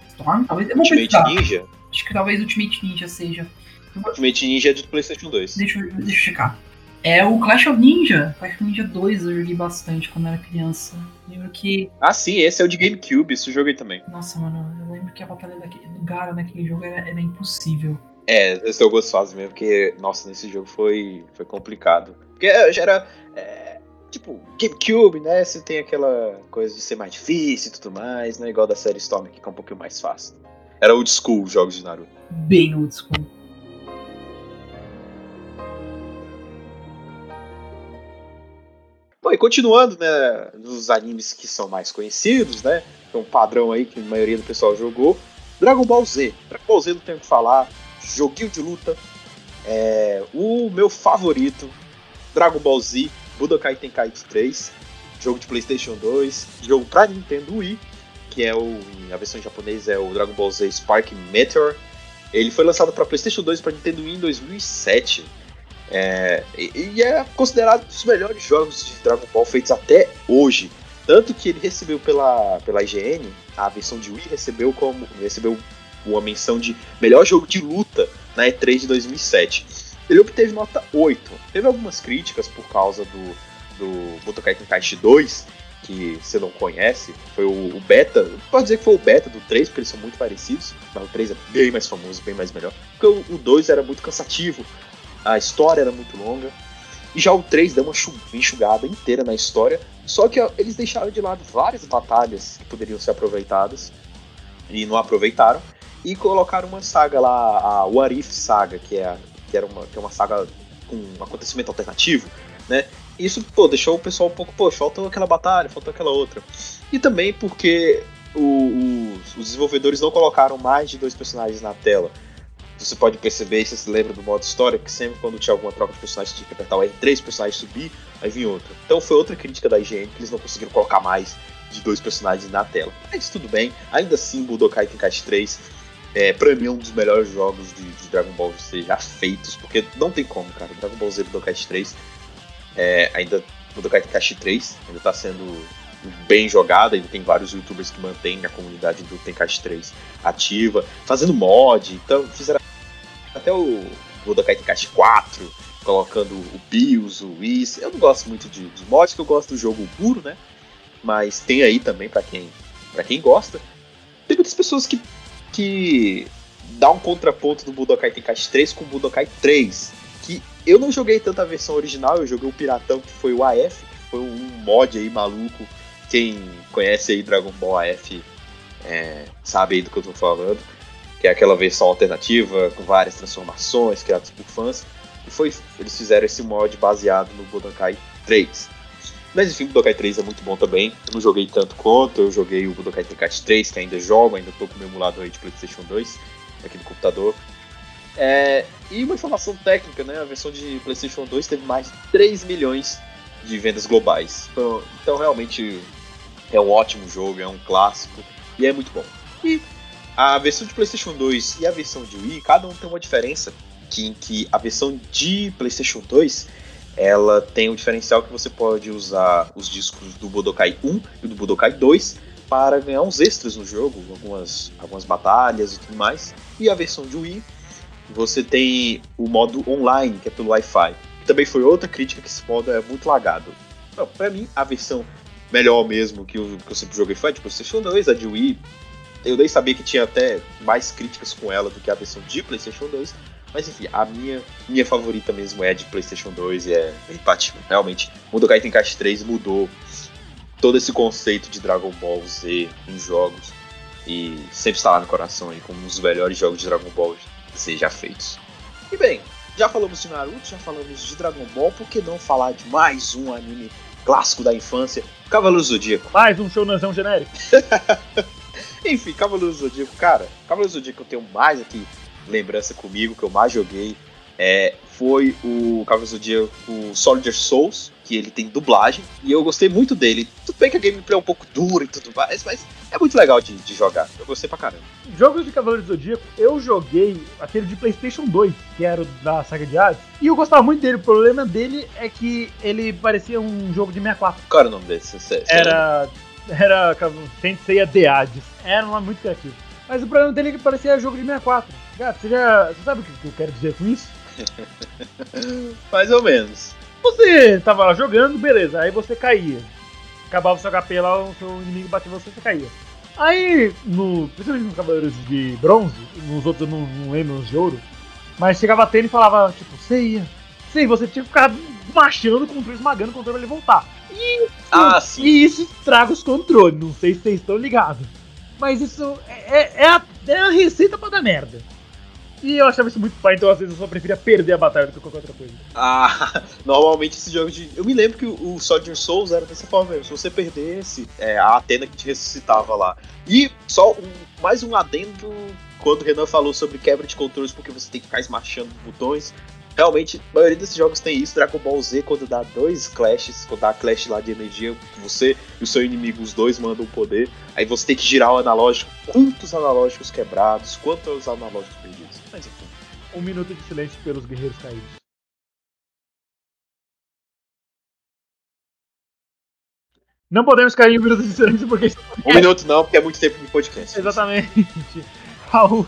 Storm, talvez. Ultimate Ninja? Acho que talvez Ultimate Ninja seja. Ultimate Ninja é de PlayStation 2. Deixa, deixa eu checar. É o Clash of Ninja. Clash of Ninja 2 eu joguei bastante quando era criança. Lembro que. Ah, sim, esse é o de GameCube, esse eu joguei também. Nossa, mano, eu lembro que a batalha daquele, do Gara naquele jogo era, era impossível. É, esse eu gostoso mesmo, porque, nossa, nesse jogo foi, foi complicado. Porque já era. É, tipo, GameCube, né? Você tem aquela coisa de ser mais difícil e tudo mais, não é igual da série Storm que é um pouquinho mais fácil. Era old school os jogos de Naruto. Bem old school. Bom, e continuando, né, nos animes que são mais conhecidos, né, é um padrão aí que a maioria do pessoal jogou, Dragon Ball Z. Dragon Ball Z não tenho o que falar, joguinho de luta, é, o meu favorito, Dragon Ball Z, Budokai Tenkaichi 3, jogo de Playstation 2, jogo pra Nintendo Wii, que é o, a versão em japonês é o Dragon Ball Z Spark Meteor. Ele foi lançado para PlayStation 2 e para Nintendo Wii em 2007. É, e, e, é considerado um dos melhores jogos de Dragon Ball feitos até hoje. Tanto que ele recebeu pela, pela IGN, a versão de Wii recebeu como recebeu uma menção de melhor jogo de luta na E3 de 2007. Ele obteve nota 8. Teve algumas críticas por causa do, do Budokai Tenkaichi 2, que você não conhece. Foi o, o, beta, pode dizer que foi o beta do 3, porque eles são muito parecidos, mas o 3 é bem mais famoso, bem mais melhor. Porque o, o 2 era muito cansativo, a história era muito longa. E já o 3 deu uma enxugada inteira na história, só que eles deixaram de lado várias batalhas que poderiam ser aproveitadas e não aproveitaram e colocaram uma saga lá, a What If Saga, que é, que era uma, que é uma saga com um acontecimento alternativo, né? Isso, pô, deixou o pessoal um pouco, pô, faltou aquela batalha, faltou aquela outra. E também porque o, o, os desenvolvedores não colocaram mais de dois personagens na tela. Você pode perceber, você se lembra do modo história, que sempre quando tinha alguma troca de personagens tinha que apertar o R3, personagens subir, aí vinha outra. Então foi outra crítica da IGN, que eles não conseguiram colocar mais de dois personagens na tela. Mas tudo bem, ainda assim Budokai Tenkaichi 3 é, pra mim é um dos melhores jogos de, de, Dragon Ball Z já feitos, porque não tem como, cara. Dragon Ball Z Budokai 3 é, ainda Budokai Tenkaichi 3 ainda tá sendo bem jogada, ainda tem vários youtubers que mantêm a comunidade do Tenkaichi 3 ativa, fazendo mod, então fizeram até o Budokai Tenkaichi 4, colocando o BIOS, o Whis. Eu não gosto muito de, de mods, que eu gosto do jogo puro, né? Mas tem aí também para quem para quem gosta. Tem muitas pessoas que que dá um contraponto do Budokai Tenkaichi 3 com o Budokai 3, que eu não joguei tanto a versão original, eu joguei o Piratão, que foi o AF, que foi um mod aí maluco. Quem conhece aí Dragon Ball AF é, sabe aí do que eu tô falando. Que é aquela versão alternativa, com várias transformações criadas por fãs. E foi, eles fizeram esse mod baseado no Budokai 3. Mas enfim, o Budokai 3 é muito bom também. Eu não joguei tanto quanto, eu joguei o Budokai Tenkaichi 3, que ainda jogo, ainda tô com o meu emulador aí de Playstation 2, aqui no computador. É, e uma informação técnica, né? A versão de PlayStation 2 teve mais de 3 milhões de vendas globais. Então, então, realmente é um ótimo jogo, é um clássico e é muito bom. E a versão de PlayStation 2 e a versão de Wii, cada um tem uma diferença. Que, em que a versão de PlayStation 2 ela tem o diferencial que você pode usar os discos do Budokai 1 e do Budokai 2 para ganhar uns extras no jogo, algumas, algumas batalhas e tudo mais. E a versão de Wii você tem o modo online, que é pelo Wi-Fi. Também foi outra crítica que esse modo é muito lagado. Para mim, a versão melhor mesmo que eu, que eu sempre joguei foi de PlayStation 2, a de Wii. Eu nem sabia que tinha até mais críticas com ela do que a versão de PlayStation 2. Mas enfim, a minha, minha favorita mesmo é a de PlayStation 2 e é empatia. Realmente, Budokai Tenkaichi 3 mudou todo esse conceito de Dragon Ball Z em jogos e sempre está lá no coração aí como um dos melhores jogos de Dragon Ball seja feitos. E bem, já falamos de Naruto, já falamos de Dragon Ball, por que não falar de mais um anime clássico da infância, Cavaleiros do Zodíaco? Mais um shounenzão genérico. (laughs) Enfim, Cavaleiros do Zodíaco, cara, Cavaleiros do Zodíaco eu tenho mais aqui lembrança comigo, que eu mais joguei, é, foi o Cavaleiros do Zodíaco Soldier Souls, que ele tem dublagem, e eu gostei muito dele. Tudo bem que a gameplay é um pouco dura e tudo mais, mas é muito legal de, de jogar. Eu gostei pra caramba. Jogos de Cavaleiros do Zodíaco, eu joguei aquele de PlayStation 2, que era o da saga de Hades, e eu gostava muito dele. O problema dele é que ele parecia um jogo de 64. Qual era o nome desse? Você, você era. Era. Sensei The Hades. Era um nome muito criativo. Mas o problema dele é que parecia jogo de 64. Gato, você já. Você sabe o que eu quero dizer com isso? (laughs) Mais ou menos. Você tava lá jogando, beleza, aí você caía. Acabava o seu HP lá, o seu inimigo batia você, você caía. Aí, no, principalmente nos Cavaleiros de Bronze, nos outros eu não, não lembro, nos de Ouro, mas chegava tendo e falava, tipo, ceia. Sei, você tinha que ficar machando o controle, esmagando o controle pra ele voltar. E, Ah, sim. e isso estraga os controles, não sei se vocês estão ligados. Mas isso é, é, é a, é a receita pra dar merda. E eu achava isso muito pai, então às vezes eu só preferia perder a batalha do que qualquer outra coisa. Ah, (laughs) normalmente esse jogo de. Eu me lembro que o o Soldier Souls era dessa forma mesmo. Se você perdesse, é a Atena que te ressuscitava lá. E só um- mais um adendo quando o Renan falou sobre quebra de controles porque você tem que ficar esmachando botões. Realmente, a maioria desses jogos tem isso. Dragon Ball Z, quando dá dois clashes, quando dá clash lá de energia, você e o seu inimigo, os dois mandam poder. Aí você tem que girar o analógico. Quantos analógicos quebrados, quantos analógicos perdidos. Enfim. Um minuto de silêncio pelos guerreiros caídos. Não podemos cair em um minuto de silêncio porque Um minuto não, porque é muito tempo de podcast. Exatamente. (laughs) Raul,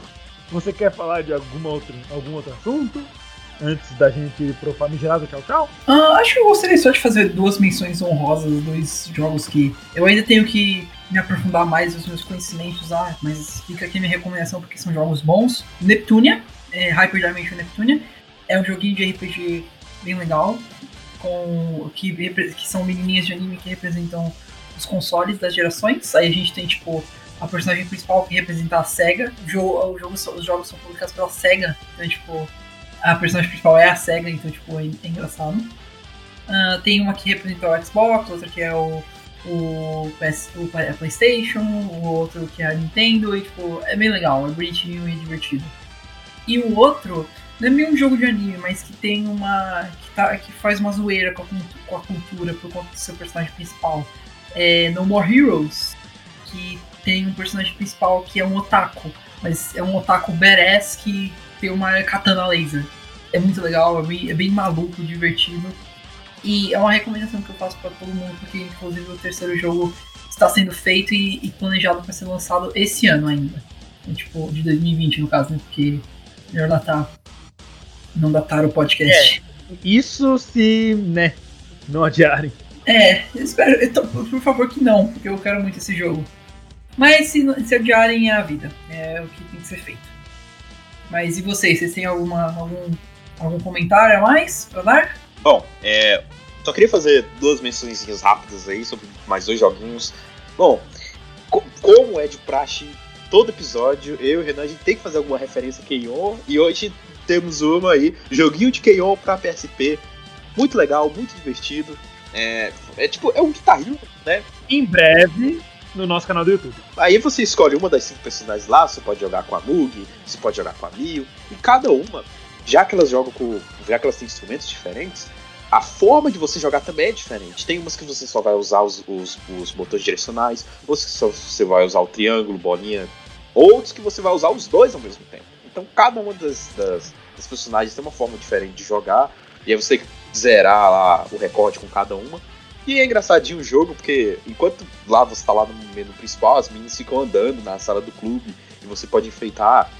você quer falar de alguma outra, algum outro assunto? Antes da gente ir pro famigerado tchau tchau? Ah, acho que eu gostaria só de fazer duas menções honrosas, dois jogos que eu ainda tenho que me aprofundar mais nos meus conhecimentos, ah, mas fica aqui minha recomendação porque são jogos bons. Neptunia, é, Hyper Dimension Neptunia, é um joguinho de RPG bem legal, com que, que são menininhas de anime que representam os consoles das gerações. Aí a gente tem, tipo, a personagem principal que representa a SEGA. O jogo, o jogo, os jogos são publicados pela SEGA, então, tipo, a personagem principal é a SEGA, então, tipo, é, é engraçado. Ah, tem uma que representa o Xbox, outra que é o, o, PS, o a PlayStation, o outro que é a Nintendo, e, tipo, é bem legal, é bonitinho e divertido. E o outro, não é meio um jogo de anime, mas que tem uma. que, tá, que faz uma zoeira com a, com a cultura por conta do seu personagem principal. É No More Heroes, que tem um personagem principal que é um otaku, mas é um otaku badass que tem uma katana laser. É muito legal, é bem, é bem maluco, divertido. E é uma recomendação que eu faço pra todo mundo, porque inclusive o terceiro jogo está sendo feito e, e planejado para ser lançado esse ano ainda. É, tipo, de 2020 no caso, né? Porque melhor datar. Não datar o podcast. Isso se, né, não adiarem. É, eu espero, eu tô- por favor que não, porque eu quero muito esse jogo. Mas se, se adiarem é a vida, é o que tem que ser feito. Mas e vocês, vocês têm alguma, algum, algum comentário a mais pra dar? Bom, é, só queria fazer duas menções rápidas aí sobre mais dois joguinhos. Bom, co- como é de praxe, todo episódio, eu e o Renan, a gente tem que fazer alguma referência a Keion, e hoje temos uma aí, joguinho de Keion pra PSP, muito legal, muito divertido. É, é tipo, é um guitarrinho, né? Em breve, no nosso canal do YouTube. Aí você escolhe uma das cinco personagens lá, você pode jogar com a Mug, você pode jogar com a Mio, e cada uma, já que elas jogam com. já que elas têm instrumentos diferentes, a forma de você jogar também é diferente. Tem umas que você só vai usar os, os, os botões direcionais, outras que só você vai usar o triângulo, bolinha, outros que você vai usar os dois ao mesmo tempo. Então cada uma das, das, das personagens tem uma forma diferente de jogar, e aí você tem que zerar lá o recorde com cada uma. E é engraçadinho o jogo, porque enquanto lá você tá lá no menu principal, as meninas ficam andando na sala do clube e você pode enfeitar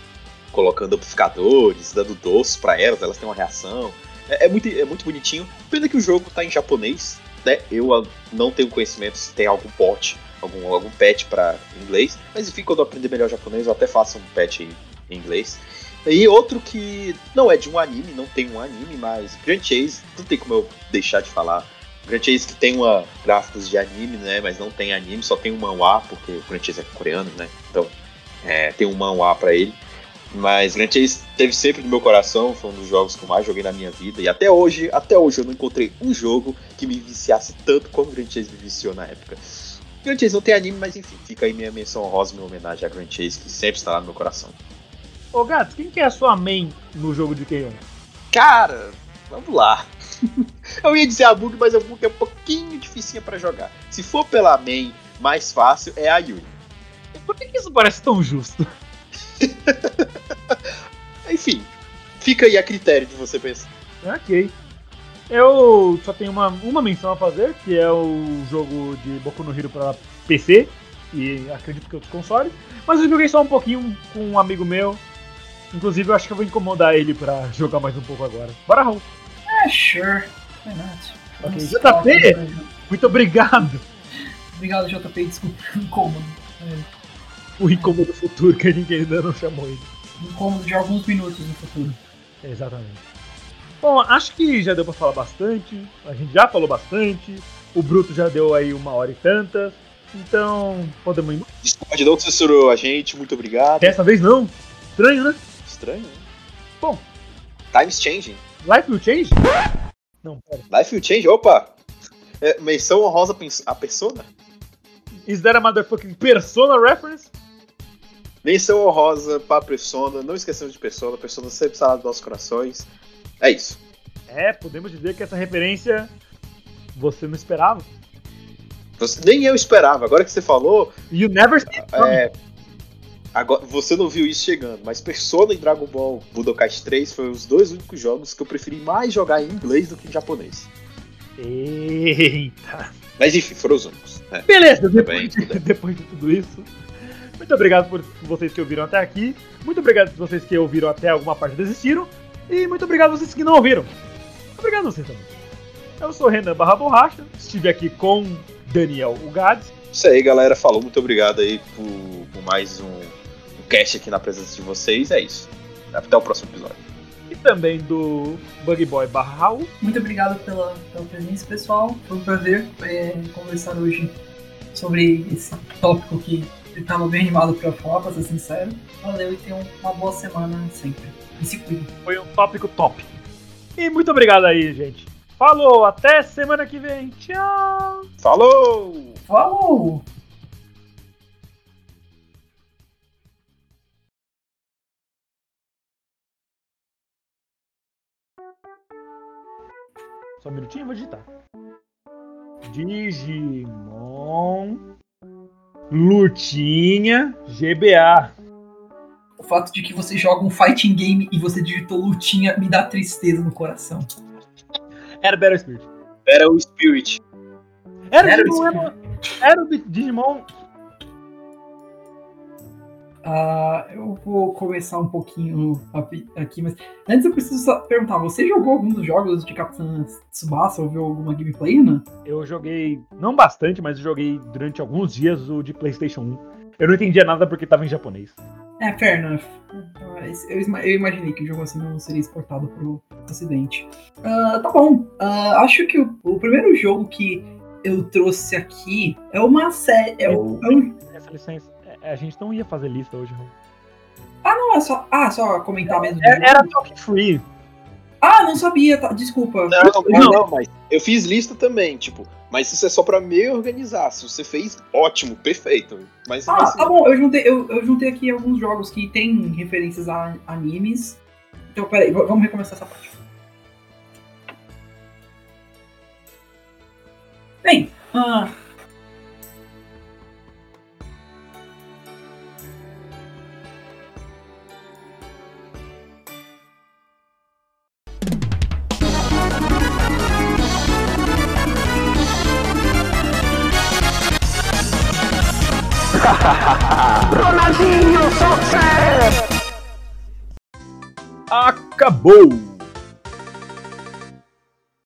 colocando amplificadores, dando doces pra elas, elas têm uma reação. É, é muito, é muito bonitinho. Pena que o jogo tá em japonês, né? Eu ah, não tenho conhecimento se tem algum porte, algum, algum patch pra inglês, mas enfim, quando eu aprender melhor japonês, eu até faço um patch em, inglês. E outro que não é de um anime, não tem um anime, mas Grand Chase, não tem como eu deixar de falar. Grand Chase que tem uma gráficos de anime, né? Mas não tem anime, só tem um manhwa, porque o Grand Chase é coreano, né? Então é, tem um manhwa pra ele. Mas Grand Chase teve sempre no meu coração, foi um dos jogos que eu mais joguei na minha vida. E até hoje, até hoje eu não encontrei um jogo que me viciasse tanto como Grand Chase me viciou na época. Grand Chase não tem anime, mas enfim, fica aí minha menção honrosa, minha homenagem a Grand Chase, que sempre está lá no meu coração. Ô Gato, quem que é a sua main no jogo de Keion? Cara, vamos lá. (laughs) eu ia dizer a Bug, mas a Bug é um pouquinho dificinha pra jogar. Se for pela main mais fácil, é a Yuri. Por que, que isso parece tão justo? (laughs) Enfim, fica aí a critério de você pensar. Ok. Eu só tenho uma, uma menção a fazer, que é o jogo de Boku no Hero para PC e acredito que outros consoles. Mas eu joguei só um pouquinho com um amigo meu. Inclusive, eu acho que eu vou incomodar ele pra (laughs) jogar mais um pouco agora. Bora, Raul. Ah, sure. Why not? JP? Muito obrigado. Obrigado, JP, desculpa. Incômodo. É, O incômodo futuro que ninguém ainda não chamou ele. Incômodo de alguns minutos no futuro. Exatamente. Bom, acho que já deu pra falar bastante. A gente já falou bastante. O Bruto já deu aí uma hora e tanta. Então, podemos ir. Discord não censurou a gente, muito obrigado. Dessa vez não. Estranho, né? Estranho, né? Bom. Times changing. Life will change? Não, pera. Life will change, opa! É, menção honrosa a persona? Is that a motherfucking persona reference? Menção honrosa pra persona, não esquecemos de persona, persona sempre está lá nos nossos corações. É isso. É, podemos dizer que essa referência você não esperava. Você- nem eu esperava, agora que você falou, You never see é, agora, você não viu isso chegando, mas Persona e Dragon Ball Budokai 3 foram os dois únicos jogos que eu preferi mais jogar em inglês do que em japonês. Eita. Mas enfim, foram os únicos. né? Beleza, depois, bem, de, tudo bem. depois de tudo (laughs) isso. Muito obrigado por vocês que ouviram até aqui. Muito obrigado por vocês que ouviram até alguma parte e desistiram. E muito obrigado a vocês que não ouviram. Obrigado a vocês também. Eu sou Renan Barra Borracha. Estive aqui com Daniel Ugades. Isso aí, galera. Falou, muito obrigado aí por, por mais um, um cast aqui na presença de vocês. É isso. Até o próximo episódio. E também do Bug Boy barra Raul. Muito obrigado pela, pela presença, pessoal. Foi um prazer é, conversar hoje sobre esse tópico que eu estava bem animado para falar, para ser sincero. Valeu e tenham uma boa semana sempre. E se cuidem. Foi um tópico top. E muito obrigado aí, gente. Falou, até semana que vem. Tchau. Falou! Falou! Só um minutinho, eu vou digitar. Digimon. Lutinha GBA. O fato de que você joga um fighting game e você digitou lutinha me dá tristeza no coração. Era Battle Spirit. Era o Spirit. Era, Era o Digimon, isso. era, era o Digimon. Ah, eu vou começar um pouquinho aqui, mas antes eu preciso só perguntar: você jogou algum dos jogos de Capitã Tsubasa ou viu alguma gameplay, né? Eu joguei, não bastante, mas eu joguei durante alguns dias o de PlayStation 1. Eu não entendia nada porque tava em japonês. É, fair enough. Eu, eu imaginei que o jogo assim não seria exportado pro ocidente. Ah, tá bom. Ah, acho que o, o primeiro jogo que eu trouxe aqui é uma série. É, um- é um Essa licença, é, a gente não ia fazer lista hoje, Raul. Não, é só. Ah, só comentar mesmo. É- Era Talk Free. Ah, não sabia, tá, desculpa. Não, não, não, mas eu fiz lista também, tipo, mas isso é só pra me organizar. Se você fez, ótimo, perfeito. Mas Ah, assim, tá bom, eu juntei, eu, eu juntei aqui alguns jogos que tem referências a animes. Então, peraí, vamos recomeçar essa parte. Bem, ah, Acabou!